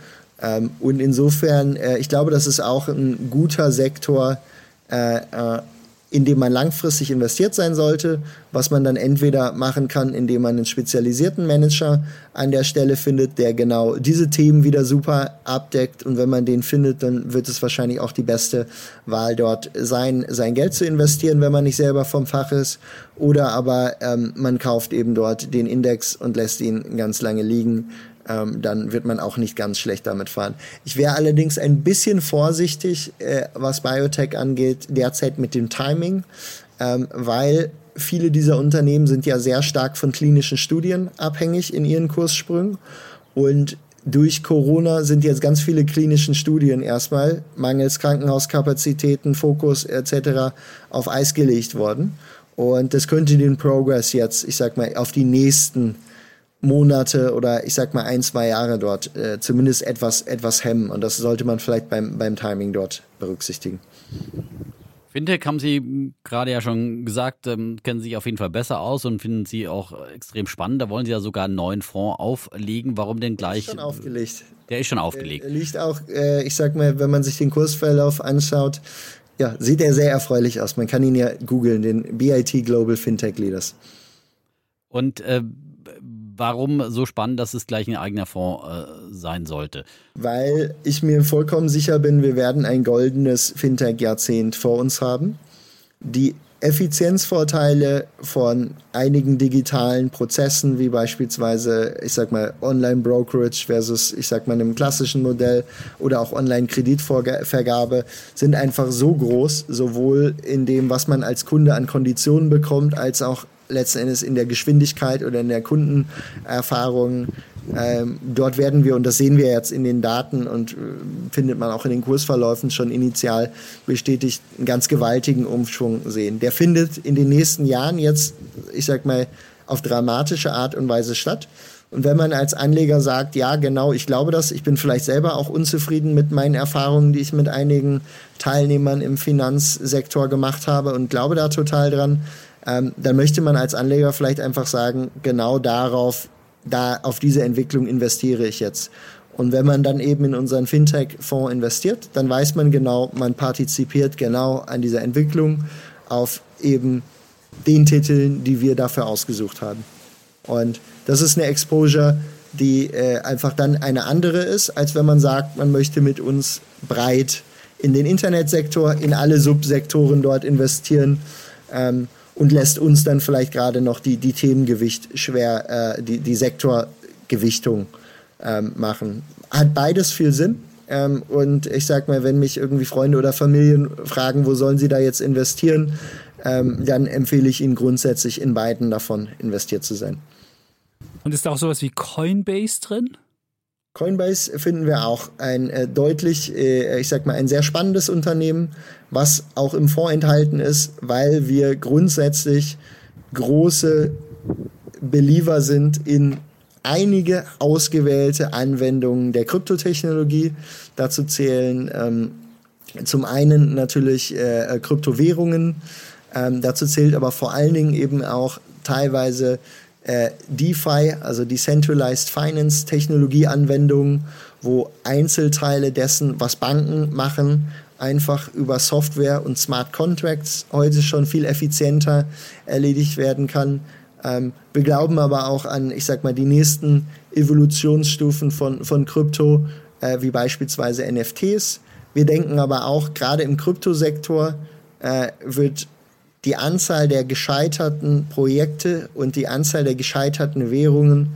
Ähm, und insofern, äh, ich glaube, das ist auch ein guter Sektor, äh, äh, in dem man langfristig investiert sein sollte, was man dann entweder machen kann, indem man einen spezialisierten Manager an der Stelle findet, der genau diese Themen wieder super abdeckt. Und wenn man den findet, dann wird es wahrscheinlich auch die beste Wahl dort sein, sein Geld zu investieren, wenn man nicht selber vom Fach ist. Oder aber ähm, man kauft eben dort den Index und lässt ihn ganz lange liegen ähm, dann wird man auch nicht ganz schlecht damit fahren. Ich wäre allerdings ein bisschen vorsichtig, äh, was Biotech angeht, derzeit mit dem Timing, ähm, weil viele dieser Unternehmen sind ja sehr stark von klinischen Studien abhängig in ihren Kurssprüngen und durch Corona sind jetzt ganz viele klinischen Studien erstmal mangels Krankenhauskapazitäten, Fokus etc. auf Eis gelegt worden. Und das könnte den Progress jetzt, ich sag mal, auf die nächsten Monate oder ich sag mal ein, zwei Jahre dort äh, zumindest etwas, etwas hemmen. Und das sollte man vielleicht beim, beim Timing dort berücksichtigen. Fintech haben Sie gerade ja schon gesagt, ähm, kennen sich auf jeden Fall besser aus und finden Sie auch extrem spannend. Da wollen Sie ja sogar einen neuen Fonds auflegen. Warum denn gleich? Ist schon aufgelegt. Der ist schon aufgelegt. Er liegt auch, äh, ich sag mal, wenn man sich den Kursverlauf anschaut, ja, sieht er sehr erfreulich aus. Man kann ihn ja googeln, den BIT Global Fintech Leaders. Und äh, warum so spannend, dass es gleich ein eigener Fonds äh, sein sollte? Weil ich mir vollkommen sicher bin, wir werden ein goldenes Fintech-Jahrzehnt vor uns haben. Die Effizienzvorteile von einigen digitalen Prozessen, wie beispielsweise, ich sag mal, Online-Brokerage versus, ich sag mal, einem klassischen Modell oder auch Online-Kreditvergabe, sind einfach so groß, sowohl in dem, was man als Kunde an Konditionen bekommt, als auch letzten Endes in der Geschwindigkeit oder in der Kundenerfahrung. Ähm, dort werden wir, und das sehen wir jetzt in den Daten und äh, findet man auch in den Kursverläufen schon initial bestätigt, einen ganz gewaltigen Umschwung sehen. Der findet in den nächsten Jahren jetzt, ich sag mal, auf dramatische Art und Weise statt. Und wenn man als Anleger sagt, ja, genau, ich glaube das, ich bin vielleicht selber auch unzufrieden mit meinen Erfahrungen, die ich mit einigen Teilnehmern im Finanzsektor gemacht habe und glaube da total dran, ähm, dann möchte man als Anleger vielleicht einfach sagen, genau darauf, da auf diese Entwicklung investiere ich jetzt. Und wenn man dann eben in unseren Fintech-Fonds investiert, dann weiß man genau, man partizipiert genau an dieser Entwicklung auf eben den Titeln, die wir dafür ausgesucht haben. Und das ist eine Exposure, die äh, einfach dann eine andere ist, als wenn man sagt, man möchte mit uns breit in den Internetsektor, in alle Subsektoren dort investieren. Ähm, und lässt uns dann vielleicht gerade noch die, die Themengewicht schwer, äh, die, die Sektorgewichtung ähm, machen. Hat beides viel Sinn. Ähm, und ich sag mal, wenn mich irgendwie Freunde oder Familien fragen, wo sollen sie da jetzt investieren, ähm, dann empfehle ich ihnen grundsätzlich in beiden davon investiert zu sein. Und ist da auch sowas wie Coinbase drin? Coinbase finden wir auch ein äh, deutlich, äh, ich sag mal, ein sehr spannendes Unternehmen, was auch im Fonds enthalten ist, weil wir grundsätzlich große Believer sind in einige ausgewählte Anwendungen der Kryptotechnologie. Dazu zählen ähm, zum einen natürlich äh, Kryptowährungen, ähm, dazu zählt aber vor allen Dingen eben auch teilweise äh, DeFi, also Decentralized Finance Technologieanwendungen, wo Einzelteile dessen, was Banken machen, einfach über Software und Smart Contracts heute schon viel effizienter erledigt werden kann. Ähm, wir glauben aber auch an, ich sag mal, die nächsten Evolutionsstufen von, von Krypto, äh, wie beispielsweise NFTs. Wir denken aber auch, gerade im Kryptosektor äh, wird die Anzahl der gescheiterten Projekte und die Anzahl der gescheiterten Währungen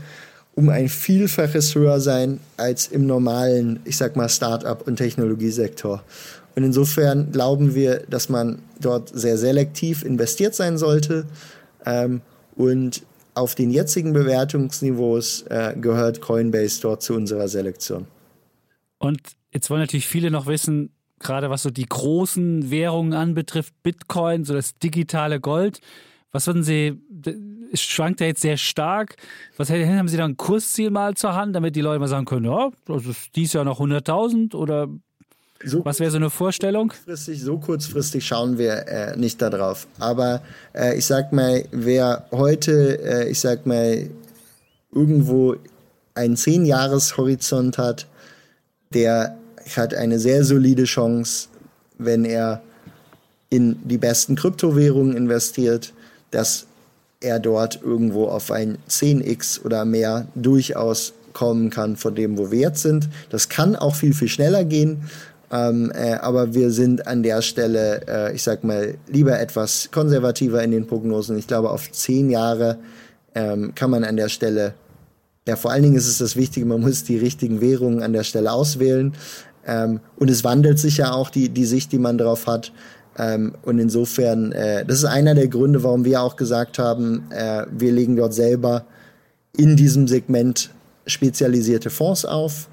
um ein Vielfaches höher sein als im normalen, ich sag mal, Start-up- und Technologiesektor. Und insofern glauben wir, dass man dort sehr selektiv investiert sein sollte. Ähm, und auf den jetzigen Bewertungsniveaus äh, gehört Coinbase dort zu unserer Selektion. Und jetzt wollen natürlich viele noch wissen, gerade was so die großen Währungen anbetrifft, Bitcoin, so das digitale Gold. Was würden Sie, es schwankt ja jetzt sehr stark. Was haben Sie da ein Kursziel mal zur Hand, damit die Leute mal sagen können, ja, das ist dies Jahr noch 100.000 oder so was wäre so eine Vorstellung? Kurzfristig, so kurzfristig schauen wir äh, nicht darauf. Aber äh, ich sag mal, wer heute, äh, ich sag mal, irgendwo einen 10-Jahres-Horizont hat, der hat eine sehr solide Chance, wenn er in die besten Kryptowährungen investiert, dass er dort irgendwo auf ein 10x oder mehr durchaus kommen kann von dem, wo wir jetzt sind. Das kann auch viel, viel schneller gehen. Ähm, äh, aber wir sind an der Stelle, äh, ich sag mal, lieber etwas konservativer in den Prognosen. Ich glaube, auf zehn Jahre ähm, kann man an der Stelle, ja, vor allen Dingen ist es das Wichtige, man muss die richtigen Währungen an der Stelle auswählen. Ähm, und es wandelt sich ja auch die, die Sicht, die man darauf hat. Ähm, und insofern, äh, das ist einer der Gründe, warum wir auch gesagt haben, äh, wir legen dort selber in diesem Segment spezialisierte Fonds auf,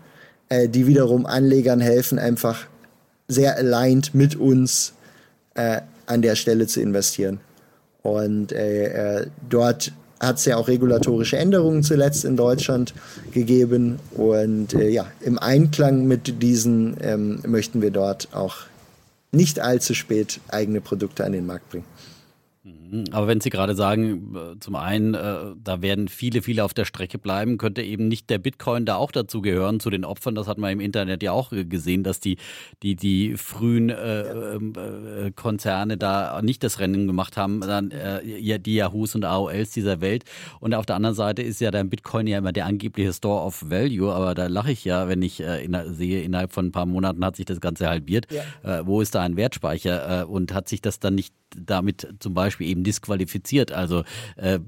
äh, die wiederum Anlegern helfen, einfach sehr aligned mit uns äh, an der Stelle zu investieren. Und äh, äh, dort hat es ja auch regulatorische Änderungen zuletzt in Deutschland gegeben. Und äh, ja, im Einklang mit diesen ähm, möchten wir dort auch nicht allzu spät eigene Produkte an den Markt bringen. Mhm. Aber wenn Sie gerade sagen, äh, zum einen, äh, da werden viele, viele auf der Strecke bleiben, könnte eben nicht der Bitcoin da auch dazu gehören, zu den Opfern. Das hat man im Internet ja auch gesehen, dass die, die, die frühen äh, ähm, äh, Konzerne da nicht das Rennen gemacht haben, dann äh, die Yahoos und AOLs dieser Welt. Und auf der anderen Seite ist ja der Bitcoin ja immer der angebliche Store of Value, aber da lache ich ja, wenn ich äh, in, sehe, innerhalb von ein paar Monaten hat sich das Ganze halbiert. Ja. wo ist da ein Wertspeicher? und hat sich das dann nicht damit zum Beispiel eben disqualifiziert. Also äh,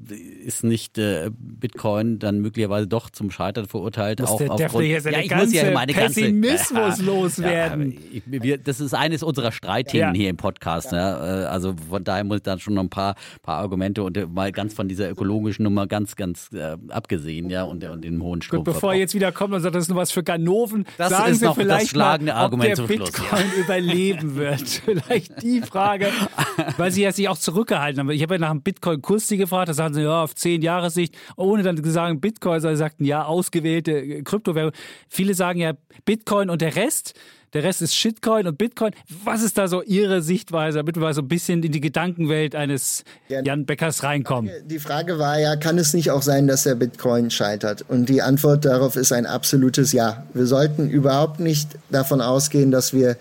ist nicht äh, Bitcoin dann möglicherweise doch zum Scheitern verurteilt. Muss auch der aufgrund, ja, ja, ich muss ja meine Pessimismus ganze, loswerden. Ja, wir, das ist eines unserer Streitthemen hier im Podcast. Ne? Also von daher muss ich dann schon noch ein paar, paar Argumente und äh, mal ganz von dieser ökologischen Nummer ganz, ganz äh, abgesehen, ja, und, und den hohen Strom. Bevor er jetzt wieder kommt und sagt, das ist nur was für Ganoven, das sagen ist Sie noch vielleicht das schlagende mal, Argument ob zum der Schluss. Bitcoin Ja. überleben wird. vielleicht die Frage, weil Sie ja sich auch zurückgehalten haben. Ich habe ja nach einem Bitcoin-Kurs Sie gefragt, da sagen Sie, ja, auf zehn Jahressicht, ohne dann zu sagen Bitcoin, sondern Sie sagten, ja, ausgewählte Kryptowährung. Viele sagen ja Bitcoin und der Rest. Der Rest ist Shitcoin und Bitcoin. Was ist da so Ihre Sichtweise, damit wir mal so ein bisschen in die Gedankenwelt eines Jan Beckers reinkommen? Die Frage war ja, kann es nicht auch sein, dass der Bitcoin scheitert? Und die Antwort darauf ist ein absolutes Ja. Wir sollten überhaupt nicht davon ausgehen, dass wir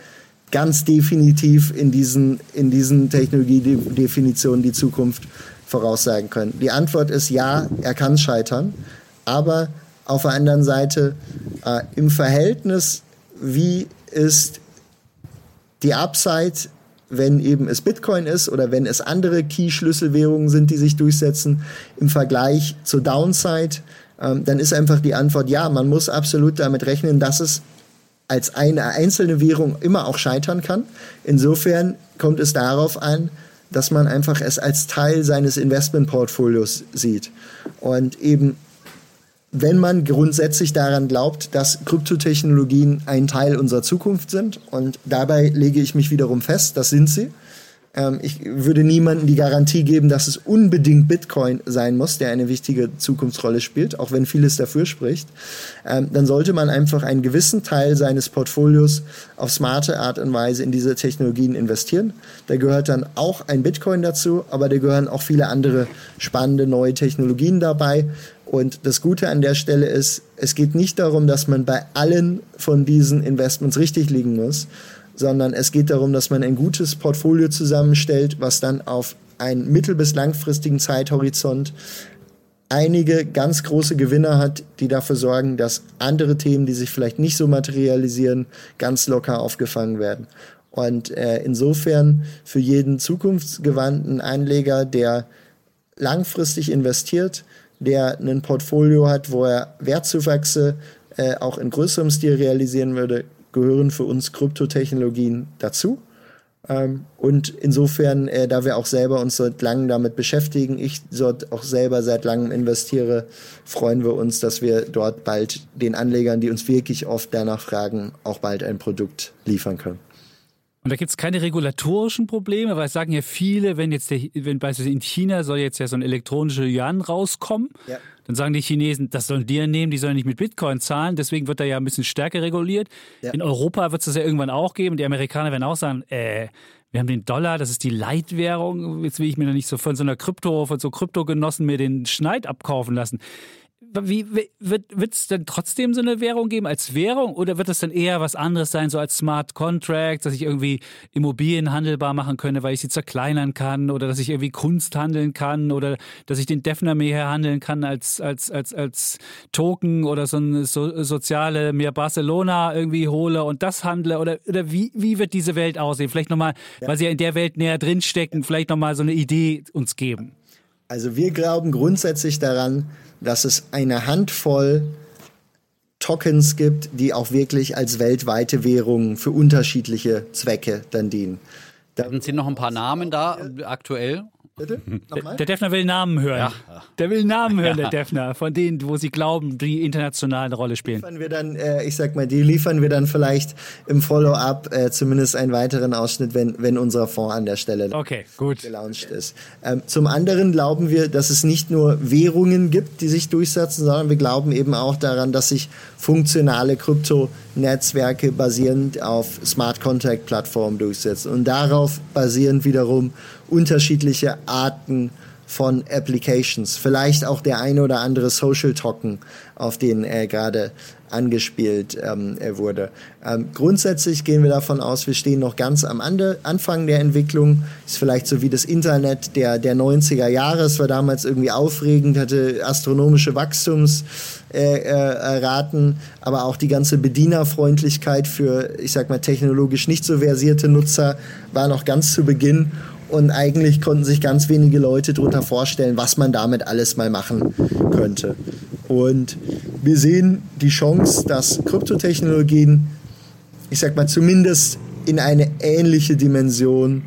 ganz definitiv in diesen, in diesen Technologiedefinitionen die Zukunft voraussagen können. Die Antwort ist ja, er kann scheitern, aber auf der anderen Seite äh, im Verhältnis, wie ist die Upside, wenn eben es Bitcoin ist oder wenn es andere Key-Schlüsselwährungen sind, die sich durchsetzen, im Vergleich zur Downside, ähm, dann ist einfach die Antwort ja, man muss absolut damit rechnen, dass es als eine einzelne Währung immer auch scheitern kann. Insofern kommt es darauf an, dass man einfach es als Teil seines Investmentportfolios sieht. Und eben, wenn man grundsätzlich daran glaubt, dass Kryptotechnologien ein Teil unserer Zukunft sind, und dabei lege ich mich wiederum fest, das sind sie, ähm, ich würde niemandem die Garantie geben, dass es unbedingt Bitcoin sein muss, der eine wichtige Zukunftsrolle spielt, auch wenn vieles dafür spricht. Ähm, dann sollte man einfach einen gewissen Teil seines Portfolios auf smarte Art und Weise in diese Technologien investieren. Da gehört dann auch ein Bitcoin dazu, aber da gehören auch viele andere spannende neue Technologien dabei. Und das Gute an der Stelle ist, es geht nicht darum, dass man bei allen von diesen Investments richtig liegen muss, sondern es geht darum, dass man ein gutes Portfolio zusammenstellt, was dann auf einen mittel- bis langfristigen Zeithorizont einige ganz große Gewinner hat, die dafür sorgen, dass andere Themen, die sich vielleicht nicht so materialisieren, ganz locker aufgefangen werden. Und äh, insofern für jeden zukunftsgewandten Anleger, der langfristig investiert, der ein Portfolio hat, wo er Wertzuwachse äh, auch in größerem Stil realisieren würde, gehören für uns Kryptotechnologien dazu. Ähm, und insofern, äh, da wir auch selber uns seit langem damit beschäftigen, ich dort auch selber seit langem investiere, freuen wir uns, dass wir dort bald den Anlegern, die uns wirklich oft danach fragen, auch bald ein Produkt liefern können. Und da gibt es keine regulatorischen Probleme, weil es sagen ja viele, wenn jetzt der, wenn beispielsweise in China soll jetzt ja so ein elektronischer Yuan rauskommen, ja. dann sagen die Chinesen, das sollen die nehmen, die sollen nicht mit Bitcoin zahlen, deswegen wird da ja ein bisschen stärker reguliert. Ja. In Europa wird es das ja irgendwann auch geben. Die Amerikaner werden auch sagen, äh, wir haben den Dollar, das ist die Leitwährung. Jetzt will ich mir noch nicht so von so einer Krypto, von so Kryptogenossen mir den Schneid abkaufen lassen wie, wird es denn trotzdem so eine Währung geben als Währung oder wird das dann eher was anderes sein, so als Smart Contract, dass ich irgendwie Immobilien handelbar machen könnte, weil ich sie zerkleinern kann oder dass ich irgendwie Kunst handeln kann oder dass ich den Defner mehr handeln kann als, als, als, als Token oder so eine so, soziale mir Barcelona irgendwie hole und das handle oder, oder wie, wie wird diese Welt aussehen? Vielleicht nochmal, ja. weil Sie ja in der Welt näher drinstecken, vielleicht nochmal so eine Idee uns geben. Also wir glauben grundsätzlich daran, dass es eine Handvoll Tokens gibt, die auch wirklich als weltweite Währung für unterschiedliche Zwecke dann dienen. Da sind noch ein paar Namen da aktuell? Bitte? Nochmal? Der Defner will Namen hören. Ja. Der will Namen hören, ja. der Defner, von denen, wo sie glauben, die international eine Rolle spielen. Liefern wir dann, äh, ich sag mal, die liefern wir dann vielleicht im Follow-up äh, zumindest einen weiteren Ausschnitt, wenn, wenn unser Fonds an der Stelle okay, gut. gelauncht ist. Ähm, zum anderen glauben wir, dass es nicht nur Währungen gibt, die sich durchsetzen, sondern wir glauben eben auch daran, dass sich funktionale Krypto-Netzwerke basierend auf Smart Contract-Plattformen durchsetzen und darauf basierend wiederum unterschiedliche Arten von Applications. Vielleicht auch der eine oder andere Social Token, auf den er gerade angespielt ähm, wurde. Ähm, grundsätzlich gehen wir davon aus, wir stehen noch ganz am Ande, Anfang der Entwicklung. Ist vielleicht so wie das Internet der, der 90er Jahre. Es war damals irgendwie aufregend, hatte astronomische Wachstumsraten, äh, äh, aber auch die ganze Bedienerfreundlichkeit für, ich sag mal, technologisch nicht so versierte Nutzer war noch ganz zu Beginn und eigentlich konnten sich ganz wenige Leute darunter vorstellen, was man damit alles mal machen könnte. Und wir sehen die Chance, dass Kryptotechnologien, ich sag mal, zumindest in eine ähnliche Dimension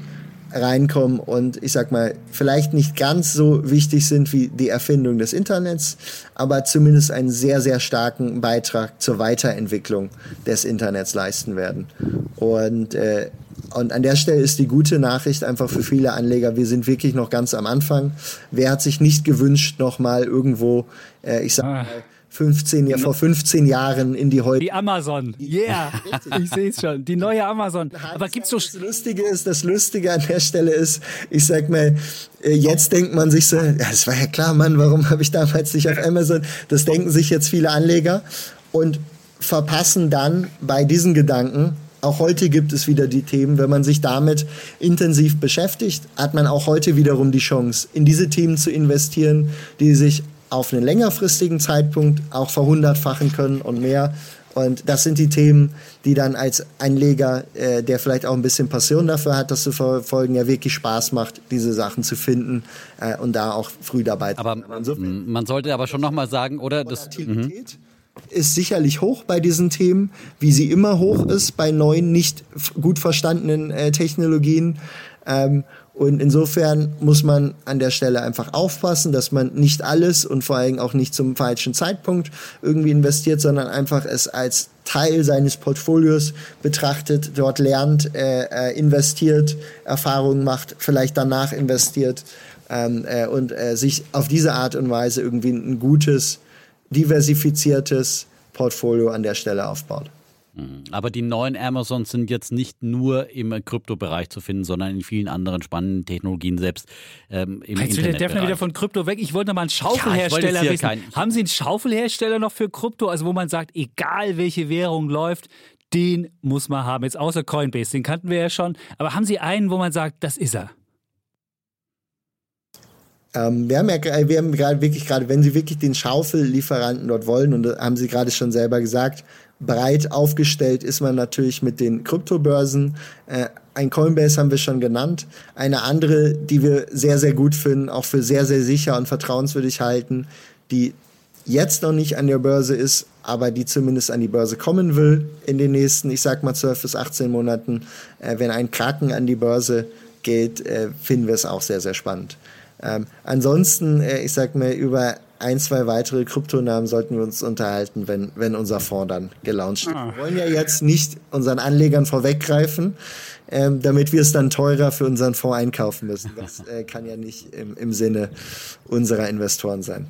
reinkommen und ich sag mal, vielleicht nicht ganz so wichtig sind wie die Erfindung des Internets, aber zumindest einen sehr, sehr starken Beitrag zur Weiterentwicklung des Internets leisten werden. Und äh, und an der Stelle ist die gute Nachricht einfach für viele Anleger, wir sind wirklich noch ganz am Anfang. Wer hat sich nicht gewünscht, noch mal irgendwo, äh, ich sag ah. mal, 15, ja, vor 15 Jahren in die heute. Die Amazon. Yeah. ich sehe es schon. Die neue Amazon. Aber gibt's so. Das Lustige ist, das Lustige an der Stelle ist, ich sag mal, äh, jetzt denkt man sich so, ja, das war ja klar, Mann, warum habe ich damals nicht auf Amazon? Das denken sich jetzt viele Anleger und verpassen dann bei diesen Gedanken, auch heute gibt es wieder die Themen. Wenn man sich damit intensiv beschäftigt, hat man auch heute wiederum die Chance, in diese Themen zu investieren, die sich auf einen längerfristigen Zeitpunkt auch verhundertfachen können und mehr. Und das sind die Themen, die dann als Anleger, äh, der vielleicht auch ein bisschen Passion dafür hat, das zu verfolgen, ja wirklich Spaß macht, diese Sachen zu finden äh, und da auch früh dabei zu sein. Aber man sollte aber schon nochmal sagen, oder? Das, ist sicherlich hoch bei diesen Themen, wie sie immer hoch ist bei neuen, nicht gut verstandenen äh, Technologien. Ähm, und insofern muss man an der Stelle einfach aufpassen, dass man nicht alles und vor allem auch nicht zum falschen Zeitpunkt irgendwie investiert, sondern einfach es als Teil seines Portfolios betrachtet, dort lernt, äh, äh, investiert, Erfahrungen macht, vielleicht danach investiert ähm, äh, und äh, sich auf diese Art und Weise irgendwie ein gutes diversifiziertes Portfolio an der Stelle aufbaut. Mhm. Aber die neuen Amazons sind jetzt nicht nur im Kryptobereich zu finden, sondern in vielen anderen spannenden Technologien selbst ähm, im Jetzt will der Defner wieder von Krypto weg. Ich wollte noch mal einen Schaufelhersteller ja, wissen. Kein, Haben Sie einen Schaufelhersteller noch für Krypto? Also wo man sagt, egal welche Währung läuft, den muss man haben. Jetzt außer Coinbase, den kannten wir ja schon. Aber haben Sie einen, wo man sagt, das ist er? Ähm, wir haben ja wir haben gerade wirklich gerade, wenn Sie wirklich den Schaufellieferanten dort wollen, und haben Sie gerade schon selber gesagt, breit aufgestellt ist man natürlich mit den Kryptobörsen. Äh, ein Coinbase haben wir schon genannt. Eine andere, die wir sehr, sehr gut finden, auch für sehr, sehr sicher und vertrauenswürdig halten, die jetzt noch nicht an der Börse ist, aber die zumindest an die Börse kommen will in den nächsten, ich sag mal 12 bis 18 Monaten. Äh, wenn ein Kraken an die Börse geht, äh, finden wir es auch sehr, sehr spannend. Ähm, ansonsten, äh, ich sag mal, über ein, zwei weitere Kryptonamen sollten wir uns unterhalten, wenn, wenn unser Fonds dann gelauncht wird. Ah. Wir wollen ja jetzt nicht unseren Anlegern vorweggreifen, ähm, damit wir es dann teurer für unseren Fonds einkaufen müssen. Das äh, kann ja nicht im, im Sinne unserer Investoren sein.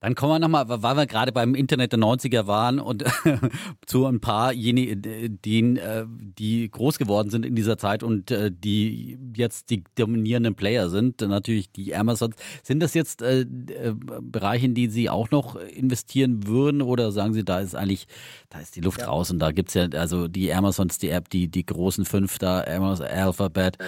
Dann kommen wir nochmal, weil wir gerade beim Internet der 90er waren und zu ein paar jene, die, äh, die groß geworden sind in dieser Zeit und äh, die jetzt die dominierenden Player sind, natürlich die Amazons. Sind das jetzt äh, äh, Bereiche, in die Sie auch noch investieren würden oder sagen Sie, da ist eigentlich, da ist die Luft ja. raus und da gibt es ja, also die Amazons, die App, die, die großen fünf da, Amazon, Alphabet,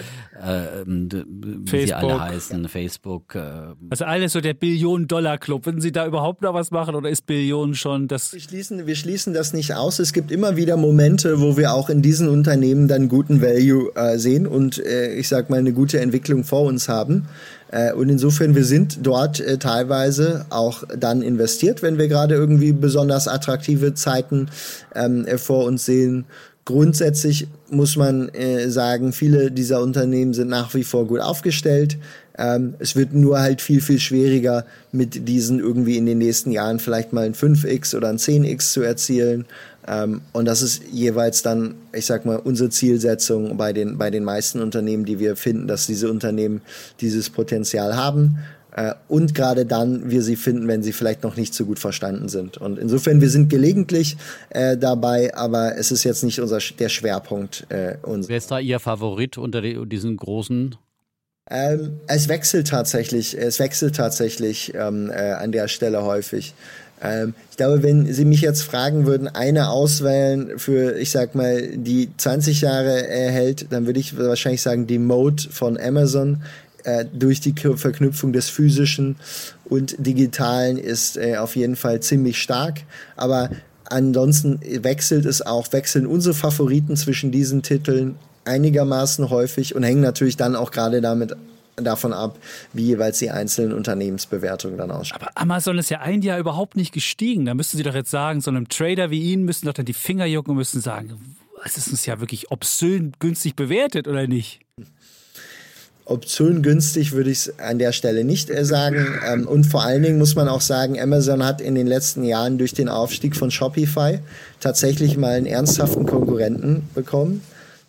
äh, ähm, wie Facebook. sie alle heißen, Facebook. Äh, also alles so der Billionen-Dollar-Club. Würden Sie da überhaupt noch was machen oder ist Billionen schon das? Wir schließen, wir schließen das nicht aus. Es gibt immer wieder Momente, wo wir auch in diesen Unternehmen dann guten Value äh, sehen und äh, ich sag mal eine gute Entwicklung vor uns haben. Äh, und insofern, wir sind dort äh, teilweise auch dann investiert, wenn wir gerade irgendwie besonders attraktive Zeiten ähm, vor uns sehen. Grundsätzlich muss man äh, sagen, viele dieser Unternehmen sind nach wie vor gut aufgestellt. Ähm, es wird nur halt viel, viel schwieriger, mit diesen irgendwie in den nächsten Jahren vielleicht mal ein 5x oder ein 10x zu erzielen. Ähm, und das ist jeweils dann, ich sag mal, unsere Zielsetzung bei den, bei den meisten Unternehmen, die wir finden, dass diese Unternehmen dieses Potenzial haben. Äh, und gerade dann wir sie finden, wenn sie vielleicht noch nicht so gut verstanden sind. Und insofern, wir sind gelegentlich äh, dabei, aber es ist jetzt nicht unser, der Schwerpunkt. Äh, Wer ist da Ihr Favorit unter die, diesen großen ähm, es wechselt tatsächlich, es wechselt tatsächlich ähm, äh, an der Stelle häufig. Ähm, ich glaube, wenn Sie mich jetzt fragen würden, eine auswählen für, ich sag mal, die 20 Jahre erhält, dann würde ich wahrscheinlich sagen, die Mode von Amazon äh, durch die Verknüpfung des physischen und digitalen ist äh, auf jeden Fall ziemlich stark. Aber ansonsten wechselt es auch, wechseln unsere Favoriten zwischen diesen Titeln einigermaßen häufig und hängen natürlich dann auch gerade damit davon ab, wie jeweils die einzelnen Unternehmensbewertungen dann ausschauen. Aber Amazon ist ja ein Jahr überhaupt nicht gestiegen. Da müssten Sie doch jetzt sagen, so einem Trader wie Ihnen müssen doch dann die Finger jucken und müssen sagen, es ist uns ja wirklich obszön günstig bewertet, oder nicht? Obszön günstig würde ich es an der Stelle nicht äh, sagen. Ähm, und vor allen Dingen muss man auch sagen, Amazon hat in den letzten Jahren durch den Aufstieg von Shopify tatsächlich mal einen ernsthaften Konkurrenten bekommen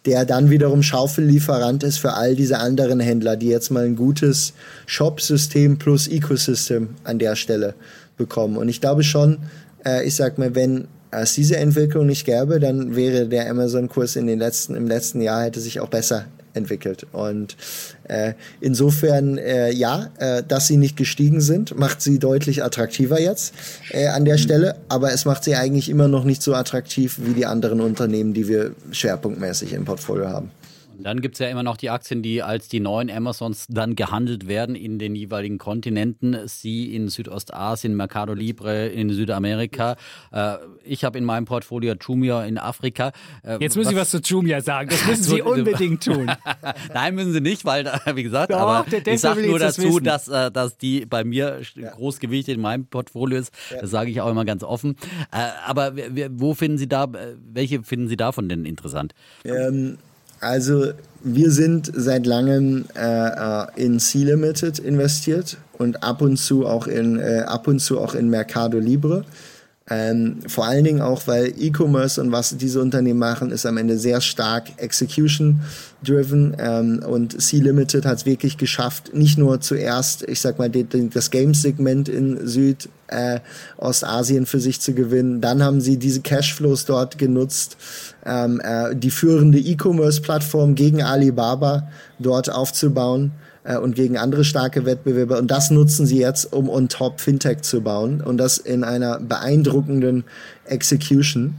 der dann wiederum Schaufellieferant ist für all diese anderen Händler, die jetzt mal ein gutes Shop-System plus Ecosystem an der Stelle bekommen. Und ich glaube schon, äh, ich sag mal, wenn es diese Entwicklung nicht gäbe, dann wäre der Amazon-Kurs in den letzten, im letzten Jahr hätte sich auch besser entwickelt. Und äh, insofern, äh, ja, äh, dass sie nicht gestiegen sind, macht sie deutlich attraktiver jetzt äh, an der mhm. Stelle, aber es macht sie eigentlich immer noch nicht so attraktiv wie die anderen Unternehmen, die wir schwerpunktmäßig im Portfolio haben. Dann gibt es ja immer noch die Aktien, die als die neuen Amazons dann gehandelt werden in den jeweiligen Kontinenten. Sie in Südostasien, Mercado Libre in Südamerika. Äh, ich habe in meinem Portfolio Jumia in Afrika. Äh, Jetzt müssen was, Sie was zu Jumia sagen. Das müssen Sie unbedingt tun. Nein, müssen Sie nicht, weil, wie gesagt, Doch, aber ich sage nur dazu, dass, dass, äh, dass die bei mir ja. großgewichtet in meinem Portfolio ist. Ja. Das sage ich auch immer ganz offen. Aber wo finden Sie da, welche finden Sie davon denn interessant? Ähm, also wir sind seit langem äh, äh in C Limited investiert und ab und zu auch in äh, ab und zu auch in Mercado Libre. Ähm, vor allen Dingen auch, weil E-Commerce und was diese Unternehmen machen, ist am Ende sehr stark Execution-driven. Ähm, und C-Limited hat es wirklich geschafft, nicht nur zuerst, ich sag mal, das Games-Segment in Südostasien äh, für sich zu gewinnen. Dann haben sie diese Cashflows dort genutzt, ähm, äh, die führende E-Commerce-Plattform gegen Alibaba dort aufzubauen äh, und gegen andere starke Wettbewerber. Und das nutzen sie jetzt, um on top Fintech zu bauen und das in einer beeindruckenden Execution.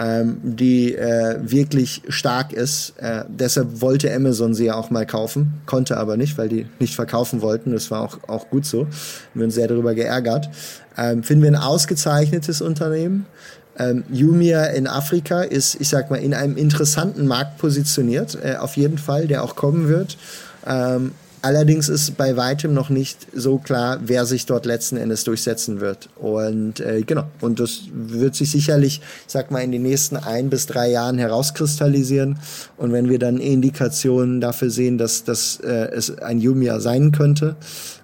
ähm, die äh, wirklich stark ist. Äh, deshalb wollte Amazon sie ja auch mal kaufen, konnte aber nicht, weil die nicht verkaufen wollten. Das war auch, auch gut so. Wir haben uns sehr darüber geärgert. Ähm, finden wir ein ausgezeichnetes Unternehmen. Ähm, Jumia in Afrika ist, ich sag mal, in einem interessanten Markt positioniert, äh, auf jeden Fall, der auch kommen wird. Ähm, Allerdings ist bei weitem noch nicht so klar, wer sich dort letzten Endes durchsetzen wird. Und äh, genau, und das wird sich sicherlich, ich sag mal, in den nächsten ein bis drei Jahren herauskristallisieren. Und wenn wir dann Indikationen dafür sehen, dass, dass äh, es ein Jumia sein könnte,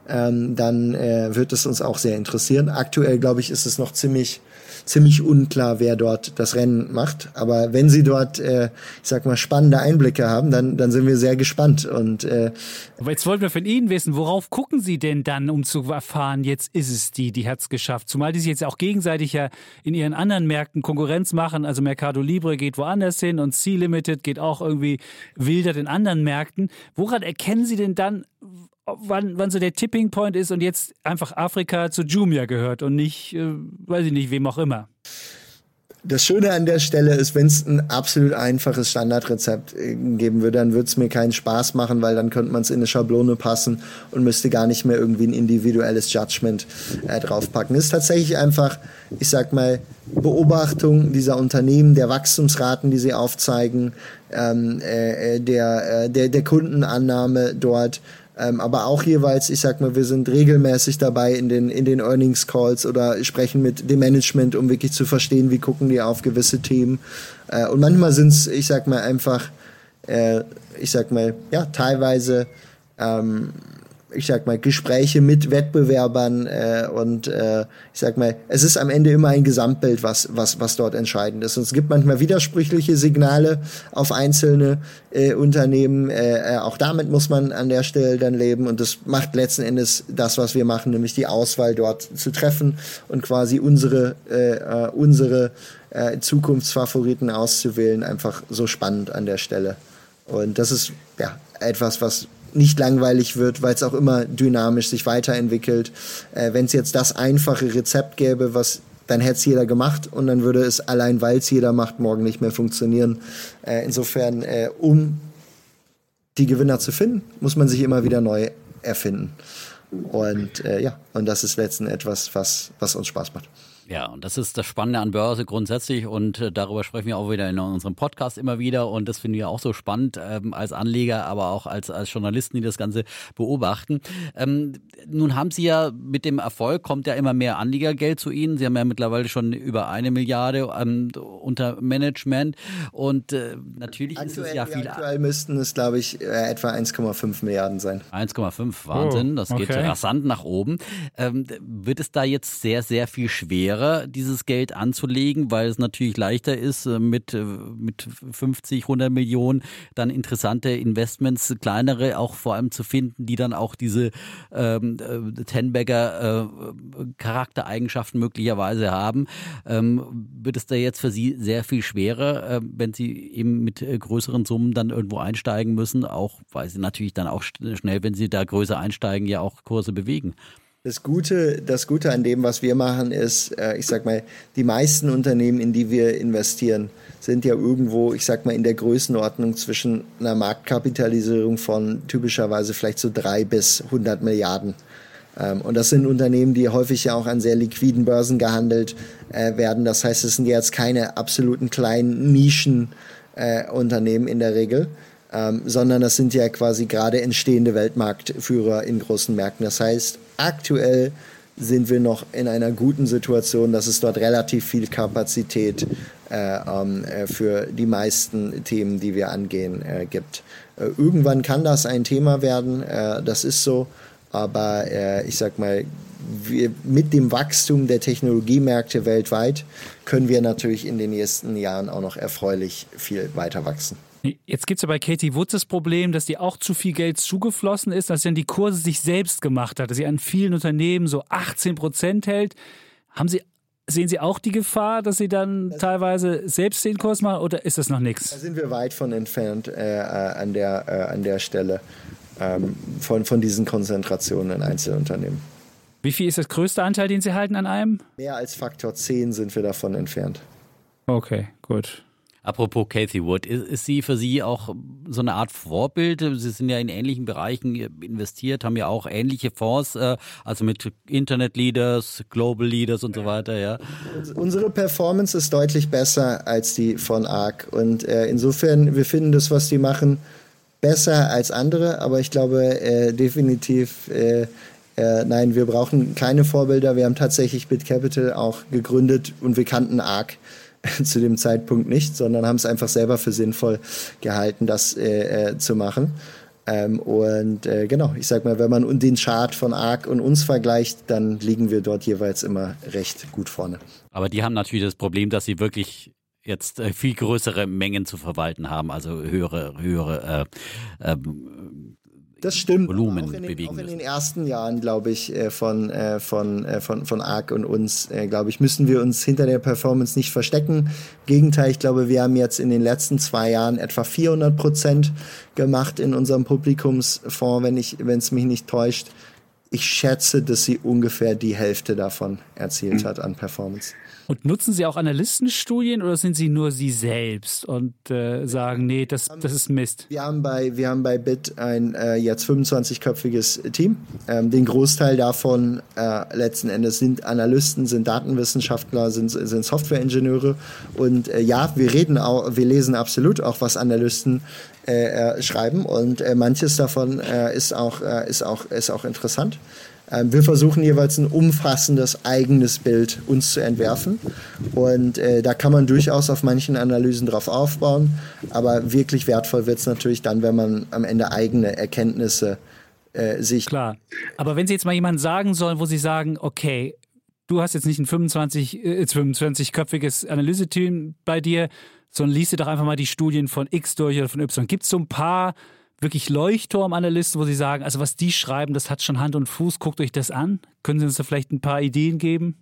ähm, dann äh, wird es uns auch sehr interessieren. Aktuell, glaube ich, ist es noch ziemlich ziemlich unklar, wer dort das Rennen macht. Aber wenn sie dort, äh, ich sag mal, spannende Einblicke haben, dann, dann sind wir sehr gespannt. Und, äh, Aber jetzt wollten wir von Ihnen wissen, worauf gucken Sie denn dann, um zu erfahren, jetzt ist es die, die hat es geschafft. Zumal die sich jetzt auch gegenseitig ja in ihren anderen Märkten Konkurrenz machen. Also Mercado Libre geht woanders hin und C-Limited geht auch irgendwie wildert in anderen Märkten. Woran erkennen Sie denn dann, wann, wann so der Tipping Point ist und jetzt einfach Afrika zu Jumia gehört und nicht, äh, weiß ich nicht, wem auch immer. Das Schöne an der Stelle ist, wenn es ein absolut einfaches Standardrezept äh, geben würde, dann würde es mir keinen Spaß machen, weil dann könnte man es in eine Schablone passen und müsste gar nicht mehr irgendwie ein individuelles Judgment äh, draufpacken. Es ist tatsächlich einfach, ich sag mal, Beobachtung dieser Unternehmen, der Wachstumsraten, die sie aufzeigen, ähm, äh, äh der, äh, der, der Kundenannahme dort ähm, aber auch jeweils, ich sag mal, wir sind regelmäßig dabei in den, in den Earnings Calls oder sprechen mit dem Management, um wirklich zu verstehen, wie gucken die auf gewisse Themen. Äh, und manchmal sind es, ich sag mal, einfach, äh, ich sag mal, ja, teilweise ähm, ich sag mal, Gespräche mit Wettbewerbern äh, und äh, ich sag mal, es ist am Ende immer ein Gesamtbild, was, was, was dort entscheidend ist. Und es gibt manchmal widersprüchliche Signale auf einzelne äh, Unternehmen. Äh, äh, auch damit muss man an der Stelle dann leben und das macht letzten Endes das, was wir machen, nämlich die Auswahl dort zu treffen und quasi unsere, äh, äh, unsere äh, Zukunftsfavoriten auszuwählen, einfach so spannend an der Stelle. Und das ist ja etwas, was nicht langweilig wird, weil es auch immer dynamisch sich weiterentwickelt. Äh, Wenn es jetzt das einfache Rezept gäbe, was dann hätte es jeder gemacht und dann würde es allein, weil es jeder macht, morgen nicht mehr funktionieren. Äh, insofern, äh, um die Gewinner zu finden, muss man sich immer wieder neu erfinden. Und äh, ja, und das ist letztendlich etwas, was, was uns Spaß macht. Ja, und das ist das Spannende an Börse grundsätzlich und äh, darüber sprechen wir auch wieder in unserem Podcast immer wieder und das finden wir auch so spannend ähm, als Anleger, aber auch als, als Journalisten, die das Ganze beobachten. Ähm, nun haben Sie ja mit dem Erfolg kommt ja immer mehr Anlegergeld zu Ihnen. Sie haben ja mittlerweile schon über eine Milliarde ähm, unter Management und äh, natürlich aktuell, ist es ja viel. Aktuell müssten es, glaube ich, äh, etwa 1,5 Milliarden sein. 1,5, Wahnsinn, das okay. geht rasant nach oben. Ähm, wird es da jetzt sehr, sehr viel schwerer? Schwerer, dieses Geld anzulegen, weil es natürlich leichter ist, äh, mit, äh, mit 50, 100 Millionen dann interessante Investments, kleinere auch vor allem zu finden, die dann auch diese ähm, äh, Tenbagger äh, Charaktereigenschaften möglicherweise haben. Ähm, wird es da jetzt für Sie sehr viel schwerer, äh, wenn Sie eben mit größeren Summen dann irgendwo einsteigen müssen, auch weil Sie natürlich dann auch schnell, wenn Sie da größer einsteigen, ja auch Kurse bewegen? Das Gute, das Gute an dem, was wir machen, ist, äh, ich sag mal, die meisten Unternehmen, in die wir investieren, sind ja irgendwo, ich sag mal, in der Größenordnung zwischen einer Marktkapitalisierung von typischerweise vielleicht so drei bis 100 Milliarden. Ähm, und das sind Unternehmen, die häufig ja auch an sehr liquiden Börsen gehandelt äh, werden. Das heißt, es sind jetzt keine absoluten kleinen Nischenunternehmen äh, in der Regel, ähm, sondern das sind ja quasi gerade entstehende Weltmarktführer in großen Märkten. Das heißt, aktuell sind wir noch in einer guten Situation, dass es dort relativ viel Kapazität äh, ähm, äh, für die meisten Themen, die wir angehen, äh, gibt. Äh, irgendwann kann das ein Thema werden, äh, das ist so, aber äh, ich sag mal, wir, mit dem Wachstum der Technologiemärkte weltweit können wir natürlich in den nächsten Jahren auch noch erfreulich viel weiter wachsen. Jetzt gibt es ja bei Katie Woods das Problem, dass die auch zu viel Geld zugeflossen ist, dass sie dann die Kurse sich selbst gemacht hat, dass sie an vielen Unternehmen so 18 Prozent hält. Haben Sie, sehen Sie auch die Gefahr, dass sie dann das teilweise selbst den Kurs machen oder ist das noch nichts? Da sind wir weit von entfernt äh, äh, an, der, äh, an der Stelle ähm, von, von diesen Konzentrationen in Einzelunternehmen. Wie viel ist das größte Anteil, den Sie halten an einem? Mehr als Faktor 10 sind wir davon entfernt. Okay, gut. Apropos Cathy Wood, ist, ist, sie für Sie auch so eine Art Vorbild? Sie sind ja in ähnlichen Bereichen investiert, haben ja auch ähnliche Fonds, äh, also mit Internet Leaders, Global Leaders und so weiter, ja. Unsere Performance ist deutlich besser als die von ARC und äh, insofern, wir finden das, was die machen, besser als andere, aber ich glaube äh, definitiv, äh, äh, nein, wir brauchen keine Vorbilder. Wir haben tatsächlich BitCapital auch gegründet und wir kannten ARC zu dem Zeitpunkt nicht, sondern haben es einfach selber für sinnvoll gehalten, das äh, äh, zu machen. Ähm, und äh, genau, ich sag mal, wenn man den Chart von ARC und uns vergleicht, dann liegen wir dort jeweils immer recht gut vorne. Aber die haben natürlich das Problem, dass sie wirklich jetzt äh, viel größere Mengen zu verwalten haben, also höhere, höhere äh, ähm, das stimmt. Volumen auch in den, bewegen auch in den ersten Jahren, glaube ich, äh, von, äh, von, äh, von, von ARC und uns, glaube ich, müssen wir uns hinter der Performance nicht verstecken. Im Gegenteil, ich glaube, wir haben jetzt in den letzten zwei Jahren etwa 400 Prozent gemacht in unserem Publikumsfonds, wenn ich, wenn es mich nicht täuscht. Ich schätze, dass sie ungefähr die Hälfte davon erzielt mhm. hat an Performance. Und nutzen Sie auch Analystenstudien oder sind Sie nur Sie selbst und äh, sagen, nee, das, das ist Mist? Wir haben bei, wir haben bei BIT ein äh, jetzt 25-köpfiges Team. Ähm, den Großteil davon äh, letzten Endes sind Analysten, sind Datenwissenschaftler, sind, sind Softwareingenieure. Und äh, ja, wir reden auch, wir lesen absolut auch, was Analysten äh, äh, schreiben und manches davon ist, auch, ist, auch, ist auch interessant. Ähm, wir versuchen jeweils ein umfassendes eigenes Bild uns zu entwerfen. Und äh, da kann man durchaus auf manchen Analysen drauf aufbauen. Aber wirklich wertvoll wird es natürlich dann, wenn man am Ende eigene Erkenntnisse äh, sich. Klar. Aber wenn Sie jetzt mal jemanden sagen sollen, wo Sie sagen, okay, du hast jetzt nicht ein 25, äh, 25-köpfiges Analyseteam bei dir, sondern liest dir doch einfach mal die Studien von X durch oder von Y. Gibt es so ein paar wirklich Leuchtturmanalysten, wo Sie sagen, also was die schreiben, das hat schon Hand und Fuß, guckt euch das an. Können Sie uns da vielleicht ein paar Ideen geben?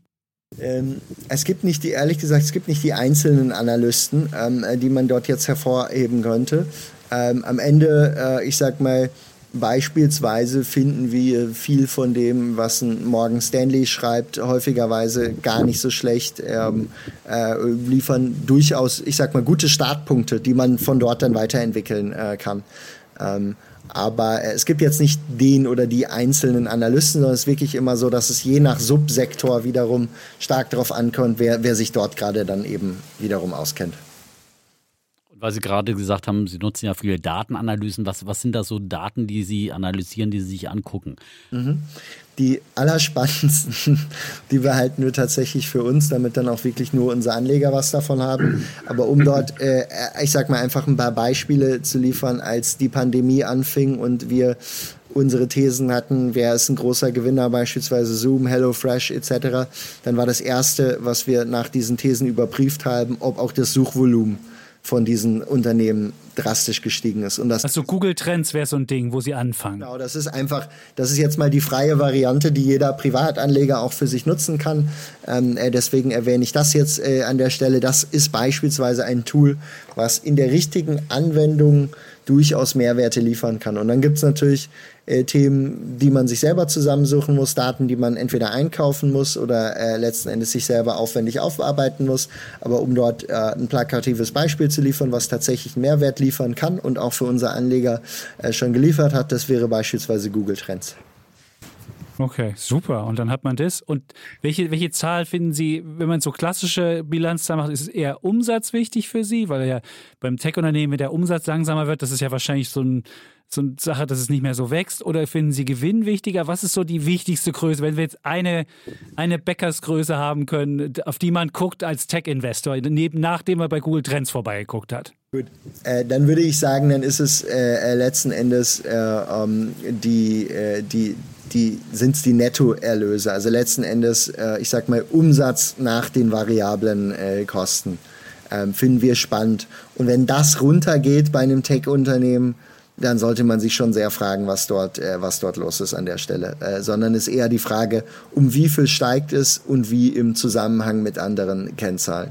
Ähm, es gibt nicht die, ehrlich gesagt, es gibt nicht die einzelnen Analysten, ähm, die man dort jetzt hervorheben könnte. Ähm, am Ende, äh, ich sag mal, Beispielsweise finden wir viel von dem, was ein Morgan Stanley schreibt, häufigerweise gar nicht so schlecht, ähm, äh, liefern durchaus, ich sag mal, gute Startpunkte, die man von dort dann weiterentwickeln äh, kann. Ähm, aber es gibt jetzt nicht den oder die einzelnen Analysten, sondern es ist wirklich immer so, dass es je nach Subsektor wiederum stark darauf ankommt, wer, wer sich dort gerade dann eben wiederum auskennt. Weil Sie gerade gesagt haben, Sie nutzen ja viele Datenanalysen. Was, was sind da so Daten, die Sie analysieren, die Sie sich angucken? Mhm die allerspannendsten, die behalten wir tatsächlich für uns, damit dann auch wirklich nur unsere Anleger was davon haben. Aber um dort, äh, ich sag mal einfach ein paar Beispiele zu liefern, als die Pandemie anfing und wir unsere Thesen hatten, wer ist ein großer Gewinner, beispielsweise Zoom, HelloFresh etc., dann war das Erste, was wir nach diesen Thesen überprüft haben, ob auch das Suchvolumen von diesen Unternehmen drastisch gestiegen ist. Und das also Google Trends wäre so ein Ding, wo sie anfangen. Genau, das ist einfach, das ist jetzt mal die freie Variante, die jeder Privatanleger auch für sich nutzen kann. Ähm, äh, deswegen erwähne ich das jetzt äh, an der Stelle. Das ist beispielsweise ein Tool, was in der richtigen Anwendung durchaus Mehrwerte liefern kann. Und dann gibt es natürlich äh, Themen, die man sich selber zusammensuchen muss, Daten, die man entweder einkaufen muss oder äh, letzten Endes sich selber aufwendig aufarbeiten muss. Aber um dort äh, ein plakatives Beispiel zu liefern, was tatsächlich Mehrwert liefern kann und auch für unsere Anleger äh, schon geliefert hat, das wäre beispielsweise Google Trends. Okay, super. Und dann hat man das. Und welche, welche Zahl finden Sie, wenn man so klassische Bilanzzahlen macht, ist es eher Umsatz wichtig für Sie? Weil ja beim Tech-Unternehmen, der Umsatz langsamer wird, das ist ja wahrscheinlich so, ein, so eine Sache, dass es nicht mehr so wächst. Oder finden Sie Gewinn wichtiger? Was ist so die wichtigste Größe, wenn wir jetzt eine, eine Bäckersgröße haben können, auf die man guckt als Tech-Investor, nachdem er bei Google Trends vorbeigeguckt hat? Gut, äh, dann würde ich sagen, dann ist es äh, äh letzten Endes äh, ähm, die, äh, die, die sind es die Nettoerlöse, also letzten Endes, äh, ich sag mal, Umsatz nach den variablen äh, Kosten. Ähm, finden wir spannend. Und wenn das runtergeht bei einem Tech-Unternehmen, dann sollte man sich schon sehr fragen, was dort, äh, was dort los ist an der Stelle. Äh, sondern ist eher die Frage, um wie viel steigt es und wie im Zusammenhang mit anderen Kennzahlen.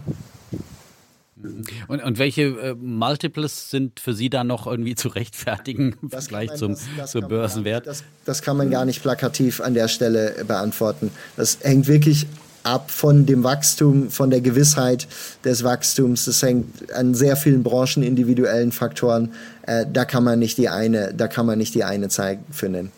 Und, und welche äh, Multiples sind für Sie da noch irgendwie zu rechtfertigen im Vergleich man, zum, das, das zum Börsenwert? das, das kann man gar nicht plakativ an der Stelle beantworten. Das hängt wirklich ab von dem Wachstum, von der Gewissheit des Wachstums. Es hängt an sehr vielen Branchen individuellen Faktoren. Äh, da kann man nicht die eine, da kann man nicht die eine Zeit für nennen.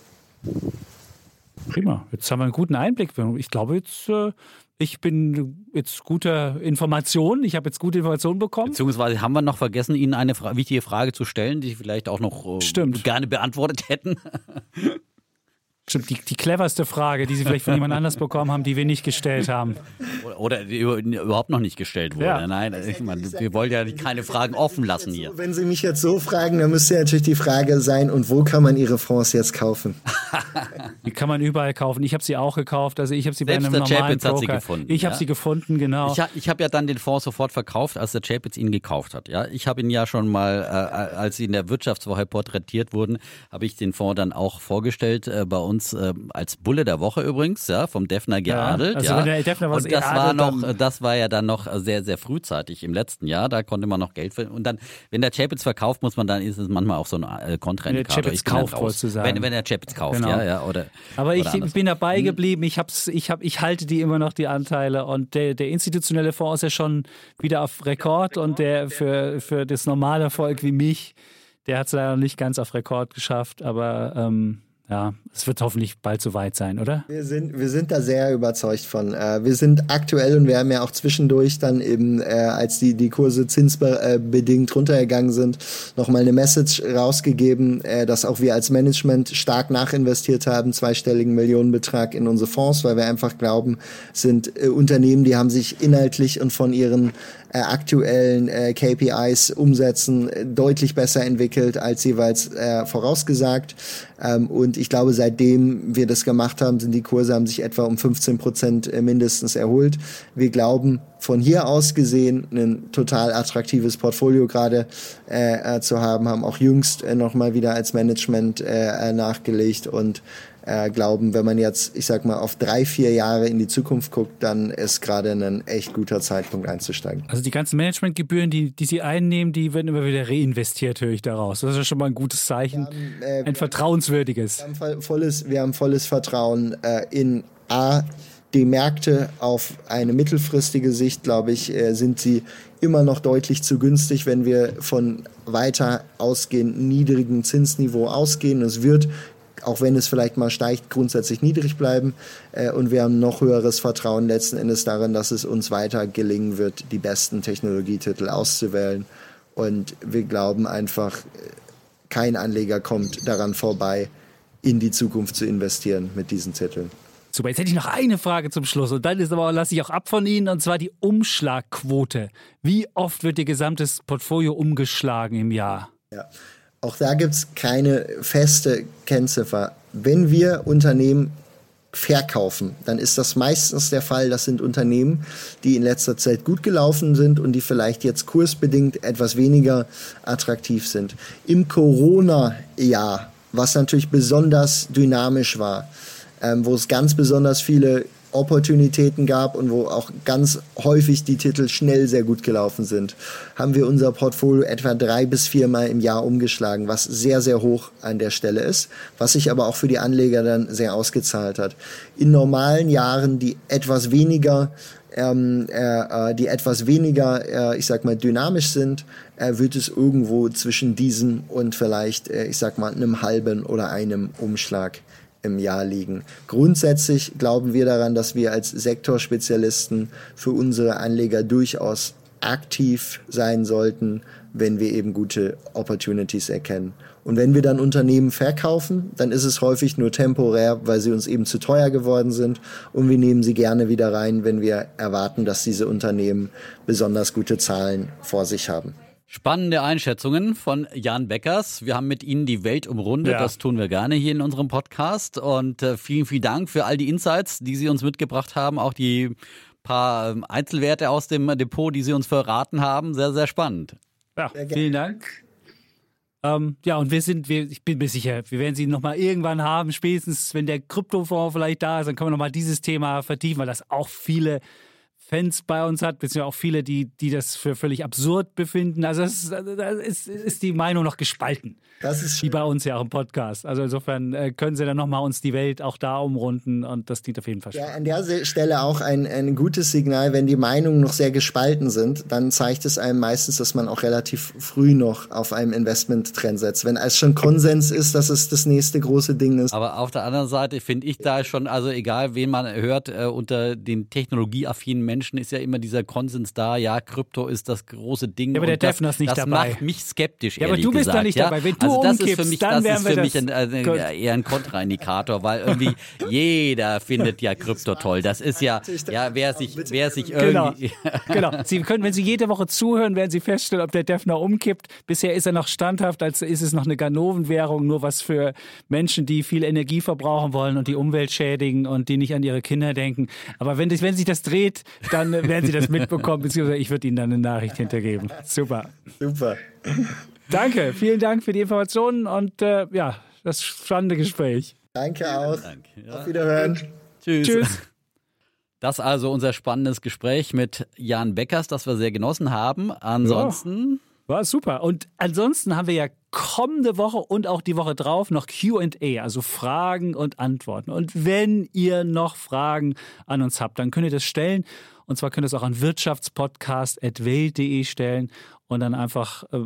Prima. Jetzt haben wir einen guten Einblick. Ich glaube, jetzt äh, ich bin jetzt guter Informationen. Ich habe jetzt gute Informationen bekommen. Beziehungsweise haben wir noch vergessen, Ihnen eine wichtige Frage zu stellen, die Sie vielleicht auch noch äh, gerne beantwortet hätten. Stimmt, die, die cleverste Frage, die Sie vielleicht von jemand anders bekommen haben, die wir nicht gestellt haben. Oder, oder die überhaupt noch nicht gestellt wurde. Ja. Nein, ich meine, wir wollen ja keine Fragen offen lassen hier. Wenn Sie mich jetzt so fragen, dann müsste ja natürlich die Frage sein, und wo kann man Ihre Fonds jetzt kaufen? die kann man überall kaufen. Ich habe sie auch gekauft. Also ich habe sie Selbst bei einem der normalen Chapitz hat sie gefunden. Ich ja? habe sie gefunden, genau. Ich, ich habe ja dann den Fonds sofort verkauft, als der Chapitz ihn gekauft hat. Ja, ich habe ihn ja schon mal, äh, als sie in der Wirtschaftswoche porträtiert wurden, habe ich den Fonds dann auch vorgestellt äh, bei uns äh, als Bulle der Woche übrigens, ja, vom Defner geadelt. Ja, also ja. Der Defner und das war noch, das war ja dann noch sehr, sehr frühzeitig im letzten Jahr. Da konnte man noch Geld für. Und dann, wenn der Chapitz verkauft, muss man dann ist es manchmal auch so ein äh, Kontraindikator. Wenn der Chapitz kauft, wolltest du sagen. Wenn, wenn der Chapitz kauft, genau. ja, ja, oder. Aber ich oder bin dabei hm. geblieben. Ich hab's, ich hab, ich halte die immer noch die Anteile und der, der institutionelle Fonds ist ja schon wieder auf Rekord und der für, für das normale Volk wie mich, der hat es leider nicht ganz auf Rekord geschafft, aber ähm, ja, es wird hoffentlich bald soweit sein, oder? Wir sind, wir sind da sehr überzeugt von. Äh, wir sind aktuell und wir haben ja auch zwischendurch dann eben, äh, als die, die Kurse zinsbedingt runtergegangen sind, nochmal eine Message rausgegeben, äh, dass auch wir als Management stark nachinvestiert haben, zweistelligen Millionenbetrag in unsere Fonds, weil wir einfach glauben, sind Unternehmen, die haben sich inhaltlich und von ihren äh, aktuellen äh, KPIs umsetzen, äh, deutlich besser entwickelt als jeweils äh, vorausgesagt. Ähm, und ich glaube, seitdem wir das gemacht haben, sind die Kurse haben sich etwa um 15 Prozent äh, mindestens erholt. Wir glauben, von hier aus gesehen ein total attraktives Portfolio gerade äh, äh, zu haben, haben auch jüngst äh, nochmal wieder als Management äh, nachgelegt und äh, glauben, wenn man jetzt, ich sag mal, auf drei, vier Jahre in die Zukunft guckt, dann ist gerade ein echt guter Zeitpunkt einzusteigen. Also die ganzen Managementgebühren, die, die Sie einnehmen, die werden immer wieder reinvestiert, höre ich daraus. Das ist ja schon mal ein gutes Zeichen, haben, äh, ein vertrauenswürdiges. Wir haben volles, wir haben volles Vertrauen äh, in A, die Märkte auf eine mittelfristige Sicht, glaube ich, äh, sind sie immer noch deutlich zu günstig, wenn wir von weiter ausgehend niedrigen Zinsniveau ausgehen. Es wird auch wenn es vielleicht mal steigt, grundsätzlich niedrig bleiben. Äh, und wir haben noch höheres Vertrauen letzten Endes darin, dass es uns weiter gelingen wird, die besten Technologietitel auszuwählen. Und wir glauben einfach, kein Anleger kommt daran vorbei, in die Zukunft zu investieren mit diesen Titeln. Super, jetzt hätte ich noch eine Frage zum Schluss und dann ist aber lasse ich auch ab von Ihnen und zwar die Umschlagquote. Wie oft wird Ihr gesamtes Portfolio umgeschlagen im Jahr? Ja, auch da gibt es keine feste Kennziffer. Wenn wir Unternehmen verkaufen, dann ist das meistens der Fall. Das sind Unternehmen, die in letzter Zeit gut gelaufen sind und die vielleicht jetzt kursbedingt etwas weniger attraktiv sind. Im Corona-Jahr, was natürlich besonders dynamisch war, ähm, wo es ganz besonders viele Opportunitäten gab und wo auch ganz häufig die Titel schnell sehr gut gelaufen sind, haben wir unser Portfolio etwa drei bis viermal im Jahr umgeschlagen, was sehr, sehr hoch an der Stelle ist, was sich aber auch für die Anleger dann sehr ausgezahlt hat. In normalen Jahren, die etwas weniger ähm, äh, äh die etwas weniger, äh, ich sag mal, dynamisch sind, äh, wird es irgendwo zwischen diesem und vielleicht, äh, ich sag mal, einem halben oder einem Umschlag im Jahr liegen. Grundsätzlich glauben wir daran, dass wir als Sektorspezialisten für unsere Anleger durchaus aktiv sein sollten, wenn wir eben gute Opportunities erkennen. Und wenn wir dann Unternehmen verkaufen, dann ist es häufig nur temporär, weil sie uns eben zu teuer geworden sind. Und wir nehmen sie gerne wieder rein, wenn wir erwarten, dass diese Unternehmen besonders gute Zahlen vor sich haben. Spannende Einschätzungen von Jan Beckers. Wir haben mit Ihnen die Welt umrundet. Ja. Das tun wir gerne hier in unserem Podcast. Und äh, vielen, vielen Dank für all die Insights, die Sie uns mitgebracht haben. Auch die paar ähm, Einzelwerte aus dem Depot, die Sie uns verraten haben. Sehr, sehr spannend. Ja, vielen Dank. Ähm, ja, und wir sind, wir, ich bin mir sicher, wir werden sie nochmal irgendwann haben, spätestens wenn der Kryptofonds vielleicht da ist, dann können wir nochmal dieses Thema vertiefen, weil das auch viele Fans bei uns hat, beziehungsweise auch viele, die, die das für völlig absurd befinden. Also das ist, da ist, ist die Meinung noch gespalten. Das ist Wie bei uns ja auch im Podcast. Also insofern äh, können Sie dann nochmal uns die Welt auch da umrunden und das dient auf jeden Fall schon. Ja, an der Stelle auch ein, ein gutes Signal, wenn die Meinungen noch sehr gespalten sind, dann zeigt es einem meistens, dass man auch relativ früh noch auf einem Investment-Trend setzt. Wenn es schon Konsens ist, dass es das nächste große Ding ist. Aber auf der anderen Seite finde ich da schon, also egal wen man hört, äh, unter den technologieaffinen Menschen ist ja immer dieser Konsens da, ja, Krypto ist das große Ding. Ja, aber der das, Defner ist nicht das dabei. macht mich skeptisch, Ja, aber du bist da gesagt, nicht ja? dabei. Wenn du also das ist für umkippst, mich, dann das ist für mich das- ein, Gut. eher ein Kontraindikator, weil irgendwie jeder findet ja Krypto toll. Das ist ja, ja, wer sich, wer sich Genau. irgendwie, genau. Sie können, wenn Sie jede Woche zuhören, werden Sie feststellen, ob der Defner umkippt. Bisher ist er noch standhaft, als ist es noch eine Ganovenwährung, nur was für Menschen, die viel Energie verbrauchen wollen und die Umwelt schädigen und die nicht an ihre Kinder denken. Aber wenn, das, wenn sich das dreht, dann werden Sie das mitbekommen, beziehungsweise ich würde Ihnen dann eine Nachricht hintergeben. Super. Super. Danke, vielen Dank für die Informationen und äh, ja, das spannende Gespräch. Danke auch. Danke, ja. Auf Wiederhören. Tschüss. Tschüss. Das also unser spannendes Gespräch mit Jan Beckers, das wir sehr genossen haben. Ansonsten War super. Und ansonsten haben wir ja kommende Woche und auch die Woche drauf noch QA, also Fragen und Antworten. Und wenn ihr noch Fragen an uns habt, dann könnt ihr das stellen. Und zwar könnt ihr es auch an wirtschaftspodcast.welt.de stellen und dann einfach, äh,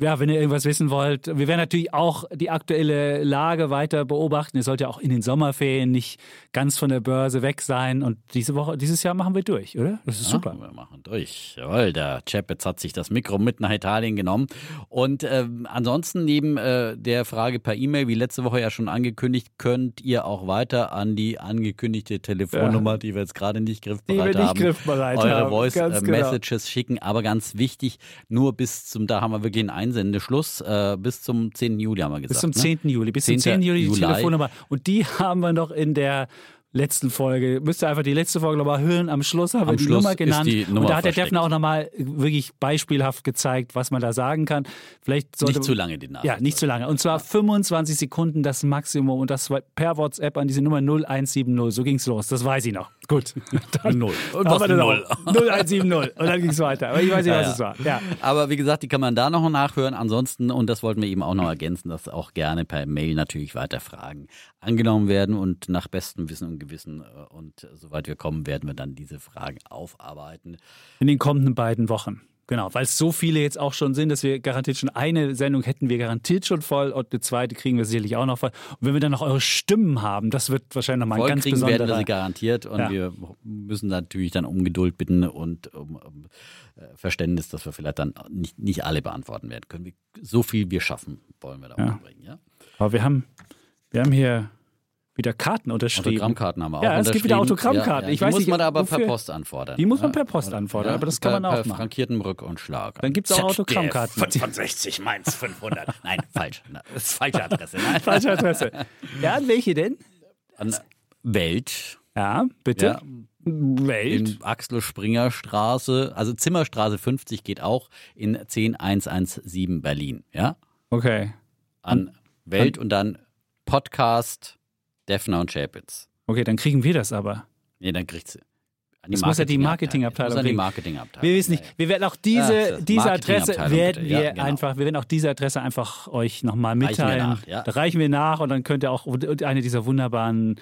ja, wenn ihr irgendwas wissen wollt. Wir werden natürlich auch die aktuelle Lage weiter beobachten. Ihr sollt ja auch in den Sommerferien nicht ganz von der Börse weg sein. Und diese Woche, dieses Jahr machen wir durch, oder? Das ist super. Ja, wir machen durch. Jawohl, der Chapitz hat sich das Mikro mit nach Italien genommen. Und ähm, ansonsten neben äh, der Frage per E-Mail, wie letzte Woche ja schon angekündigt, könnt ihr auch weiter an die angekündigte Telefonnummer, die wir jetzt gerade nicht griffbereit Die wir nicht haben, griffbereit eure haben, Voice ganz äh, genau. Messages schicken. Aber ganz wichtig, nur bis zum, da haben wir wirklich einen Einsendeschluss, äh, bis zum 10. Juli haben wir gesagt. Bis zum ne? 10. Juli. Bis zum 10. 10. Juli die Juli. Telefonnummer. Und die haben wir noch in der letzten Folge. Müsst ihr einfach die letzte Folge nochmal hören. Am Schluss haben wir Am die Schluss Nummer genannt. die Nummer und da hat der versteckt. Defner auch nochmal wirklich beispielhaft gezeigt, was man da sagen kann. Vielleicht sollte Nicht zu lange die Nachricht. Ja, nicht zu lange. Und zwar 25 Sekunden das Maximum und das war per WhatsApp an diese Nummer 0170. So ging's los. Das weiß ich noch. Gut. Dann Null. Und was null. Null. 0170. Und dann ging's weiter. Aber ich weiß nicht, was Ja, es war. Ja. Aber wie gesagt, die kann man da noch nachhören. Ansonsten, und das wollten wir eben auch noch ergänzen, dass auch gerne per Mail natürlich weiter Fragen angenommen werden und nach bestem Wissen und Gewissen äh, und soweit wir kommen, werden wir dann diese Fragen aufarbeiten. In den kommenden beiden Wochen. Genau, weil es so viele jetzt auch schon sind, dass wir garantiert schon eine Sendung hätten wir garantiert schon voll und eine zweite kriegen wir sicherlich auch noch voll. Und wenn wir dann noch eure Stimmen haben, das wird wahrscheinlich nochmal ein ganz kriegen werden wir besonderer. sie garantiert und Ja. wir müssen natürlich dann um Geduld bitten und um, um äh, Verständnis, dass wir vielleicht dann nicht, nicht alle beantworten werden können. Wir, so viel wir schaffen, wollen wir da Ja. unterbringen. Ja? Aber wir haben, wir haben hier wieder Karten unterschrieben. Autogrammkarten haben wir auch Ja, es gibt wieder. Autogrammkarten. Ja, ja. Ich die weiß muss nicht, man aber per wofür- Post anfordern. Die muss man Ja. per Post anfordern, Ja, aber das kann per, man auch per machen. frankierten Rück- und Schlag. Dann gibt's auch Autogrammkarten. 65 Mainz 500. Nein, falsch. Das ist falsche Adresse. Nein. Falsche Adresse. Ja, an welche denn? An Welt. Ja, bitte. Ja, Welt. in Axel Springer Straße, also Zimmerstraße 50 geht auch in 10117 Berlin. Ja, Okay. an Welt und dann Podcast Defner und Chapitz. Okay, dann kriegen wir das aber. Nee, dann kriegt's. An Das muss ja die Marketingabteilung. Kriegen. Marketingabteilung. Wir wissen nicht. Ja, ja. Wir werden auch Ja, diese, das diese Adresse werden bitte. Ja, wir genau. einfach, wir werden auch diese Adresse einfach euch nochmal Reichen wir mitteilen. nach, ja. Da reichen wir nach und dann könnt ihr auch eine dieser wunderbaren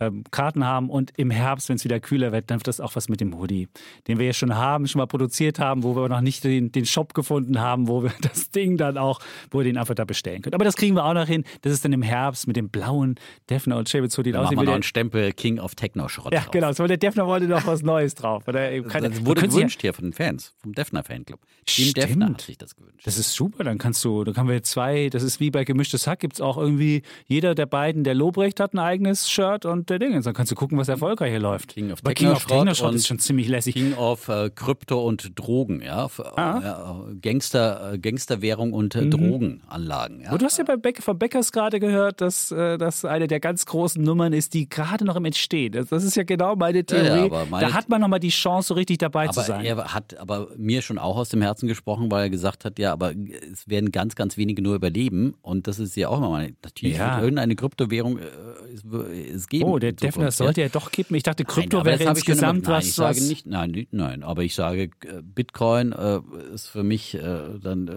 ähm, Karten haben und im Herbst, wenn es wieder kühler wird, dann wird das auch was mit dem Hoodie, den wir ja schon haben, schon mal produziert haben, wo wir noch nicht den, den Shop gefunden haben, wo wir das Ding dann auch, wo ihr den einfach da bestellen könnt. Aber das kriegen wir auch noch hin. Das ist dann im Herbst mit dem blauen Defner und Chebitz Hoodie. Aussieht machen wir noch einen Stempel King of Techno Schrott ja, drauf. genau. So, der Defner wollte noch was Neues drauf. Oder keine, Das wurde könntest ja- gewünscht hier von den Fans, vom Defner Fanclub. Team. Defner hat sich das gewünscht. Das ist super, dann kannst du, dann haben wir zwei, das ist wie bei gemischtes Hack, gibt es auch irgendwie, jeder der beiden, der Lobrecht hat ein eigenes Shirt und der Ding. Dann kannst du gucken, was erfolgreich hier läuft. King of Aber King of Technoschrott ist schon ziemlich lässig. King of äh, Krypto und Drogen, ja. Ah. ja Gangster, äh, Gangsterwährung und äh, Drogenanlagen. Ja. Und du hast ja bei Beck, von Beckers gerade gehört, dass äh, das eine der ganz großen Nummern ist, die gerade noch im Entstehen. Das, das ist ja genau meine Theorie. ja, aber meine- da hat man nochmal die Chance, so richtig dabei zu aber sein. er hat aber mir schon auch aus dem Herzen gesprochen, weil er gesagt hat, ja, aber es werden ganz, ganz wenige nur überleben und das ist ja auch mal natürlich Ja. wird irgendeine Kryptowährung äh, es, es geben. Oh, Oh, der Zukunft, Defner sollte ja doch kippen. Ich dachte, Krypto Nein, wäre insgesamt immer- nein, was, ich sage was nicht, nein, nein, aber ich sage, äh, Bitcoin äh, ist für mich äh, dann äh,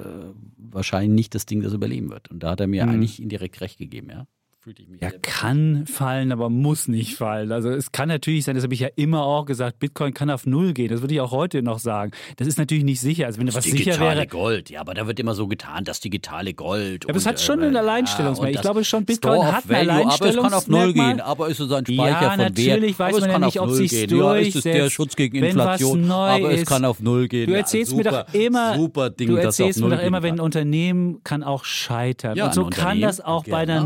wahrscheinlich nicht das Ding, das überleben wird. Und da hat er mir eigentlich indirekt recht gegeben, ja. Fühlte ich mich Ja, sehr- kann fallen, aber muss nicht fallen. Also es kann natürlich sein, das habe ich ja immer auch gesagt, Bitcoin kann auf Null gehen. Das würde ich auch heute noch sagen. Das ist natürlich nicht sicher. Also wenn was sicher digitale wäre. Gold, ja, aber da wird immer so getan, das digitale Gold. Ja, aber es hat schon äh, ein ja, Alleinstellungsmerkmal. Ich das glaube schon, Bitcoin hat ein Value, Aber es kann auf Null Alleinstellungsmerkmal. gehen, aber ist so ein Speicher Ja, von Wert. natürlich weiß aber es man ja nicht, auf ob sich's gehen. Ja, ist es der durchsetzt, Schutz gegen wenn was Inflation, aber es ist. kann auf Null gehen. Du Ja, erzählst super, mir doch immer, super Ding, du das erzählst mir doch immer, wenn ein. Unternehmen kann auch scheitern. Ja, und so kann das auch bei der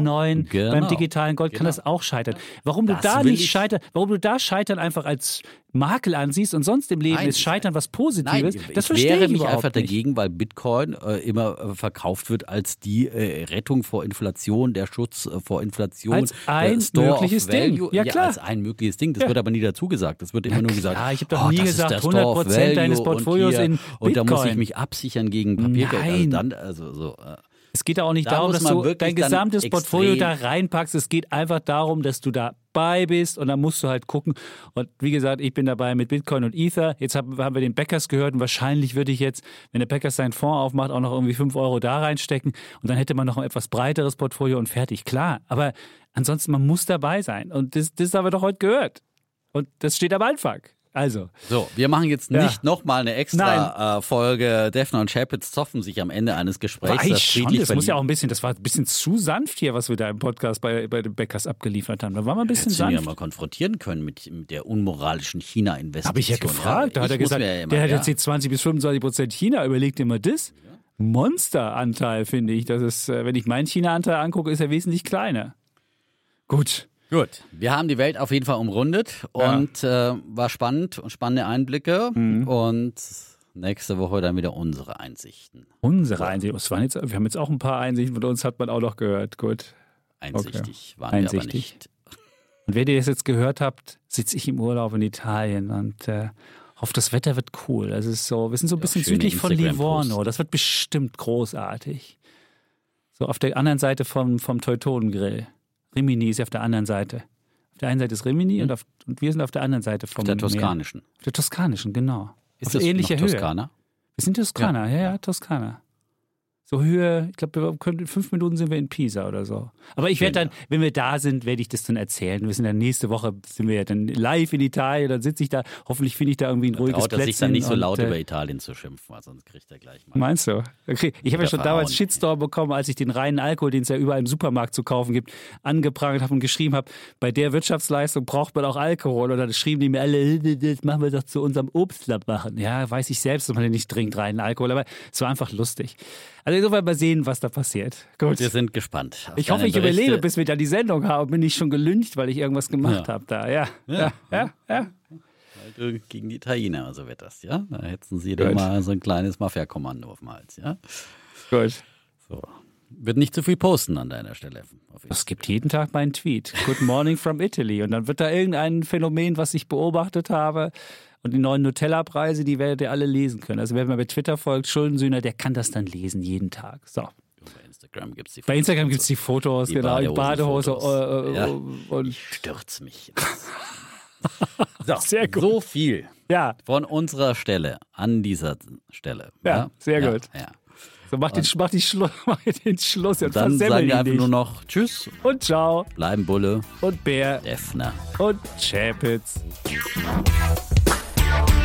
genau, beim digitalen Gold kann genau. das auch scheitern. Warum du Das da will nicht ich- scheitern, warum du da scheitern einfach als Makel ansiehst und sonst im Leben Nein, ist scheitern was Positives, Nein, das ich verstehe ich mich überhaupt einfach nicht. dagegen, weil Bitcoin äh, immer äh, verkauft wird als die äh, Rettung vor Inflation, der Schutz äh, vor Inflation. Als ein mögliches Ding. Value. Ja, klar. als ein mögliches Ding. Das wird aber nie dazu gesagt. Das wird immer nur gesagt. klar, ich habe doch oh, nie gesagt, ist der Store of 100% Value deines und Portfolios hier, in Und da muss ich Bitcoin. mich absichern gegen Papiergeld. Also Nein. dann, also so. Es geht auch nicht Da darum, dass du dein gesamtes Portfolio da reinpackst. Es geht einfach darum, dass du dabei bist und dann musst du halt gucken. Und wie gesagt, ich bin dabei mit Bitcoin und Ether. Jetzt haben, wir den Bäckers gehört und wahrscheinlich würde ich jetzt, wenn der Bäckers seinen Fonds aufmacht, auch noch irgendwie 5 Euro da reinstecken und dann hätte man noch ein etwas breiteres Portfolio und fertig. Klar, aber ansonsten, man muss dabei sein. Und das, das haben wir doch heute gehört. Und das steht am Anfang. Also, So, wir machen jetzt Ja. nicht nochmal eine extra äh, Folge. Defner und Chapitz zoffen sich am Ende eines Gesprächs. war ich das schon, das muss ja auch ein bisschen, das war ein bisschen zu sanft hier, was wir da im Podcast bei, bei den Bäckers abgeliefert haben. Da war mal ein bisschen Hättest du ihn ja sanft. mal konfrontieren können mit, mit der unmoralischen China-Investition. Habe ich ja gefragt. Da hat er gesagt, ja immer, der hat ja. jetzt hier 20 bis 25 Prozent China. Überleg dir mal das. Monsteranteil, finde ich. Das ist, äh, wenn ich meinen China-Anteil angucke, ist er wesentlich kleiner. Gut. Gut, wir haben die Welt auf jeden Fall umrundet und äh, war spannend und spannende Einblicke Mhm. und nächste Woche dann wieder unsere Einsichten. Unsere Einsicht. Es waren jetzt, wir haben jetzt auch ein paar Einsichten von uns, hat man auch noch gehört. Gut. Einsichtig waren Einsichtig. wir aber nicht. Und wenn ihr das jetzt gehört habt, sitze ich im Urlaub in Italien und äh, hoffe, das Wetter wird cool. Also es ist so, wir sind so ein bisschen schöne südlich von. Livorno. Das wird bestimmt großartig. So auf der anderen Seite vom, vom Teutonengrill. Rimini ist ja auf der anderen Seite. Auf der einen Seite ist Rimini und, auf, und wir sind auf der anderen Seite vom Auf der Meer. toskanischen. Auf der toskanischen, genau. Ist auf das ähnlicher noch Höhe. Toskana? Wir sind Toskana, ja, ja, Toskana. So Höhe, ich glaube, wir können- in fünf Minuten sind wir in Pisa oder so. Aber ich werde dann, wenn wir da sind, werde ich das dann erzählen. Wir sind dann nächste Woche, sind wir ja dann live in Italien, dann sitze ich da, hoffentlich finde ich da irgendwie ein ruhiges Traut er sich Plätzchen dann nicht so und, laut äh, über Italien zu schimpfen, weil sonst kriegt er gleich mal. Meinst du? Okay. Ich habe ja schon damals. Shitstorm bekommen, als ich den reinen Alkohol, den es ja überall im Supermarkt zu kaufen gibt, angeprangert habe und geschrieben habe, bei der Wirtschaftsleistung braucht man auch Alkohol. Und dann schrieben die mir alle, "Äh, das machen wir doch zu unserem Obstlapp machen. Ja, weiß ich selbst, dass man den nicht trinkt, reinen Alkohol, aber es war einfach lustig. Also insofern mal sehen, was da passiert. Gut. Wir sind gespannt. Ich hoffe, ich Berichte. überlebe, bis wir da die Sendung haben. Bin ich schon gelüncht, weil ich irgendwas gemacht Ja. habe da. Ja, ja, ja, ja. Äh, Gegen die Italiener, also wird das, ja? Da hetzen sie Gut. mal so ein kleines Mafia-Kommando auf dem Hals, ja? Gut. So. Wird nicht zu viel posten an deiner Stelle. Es gibt jeden Tag meinen Tweet. Good morning from Italy. Und dann wird da irgendein Phänomen, was ich beobachtet habe. Und die neuen Nutella-Preise, die werdet ihr alle lesen können. Also wer mir bei Twitter folgt, Schuldensühner, der kann das dann lesen jeden Tag. So. Bei Instagram gibt es die Bei Instagram gibt es die Fotos, Die genau, Badehose. Badehosenfotos. Äh, äh, Ja. Und Ich stürz mich. so, Sehr gut. so viel ja, von unserer Stelle an dieser Stelle. Ja, sehr ja, gut. Ja. so mach den, mach, die Schlu mach den Schluss und Dann sagen wir einfach nicht. nur noch Tschüss, Und ciao. bleiben Bulle, Und Bär. Defner. Und Chapitz. Bye.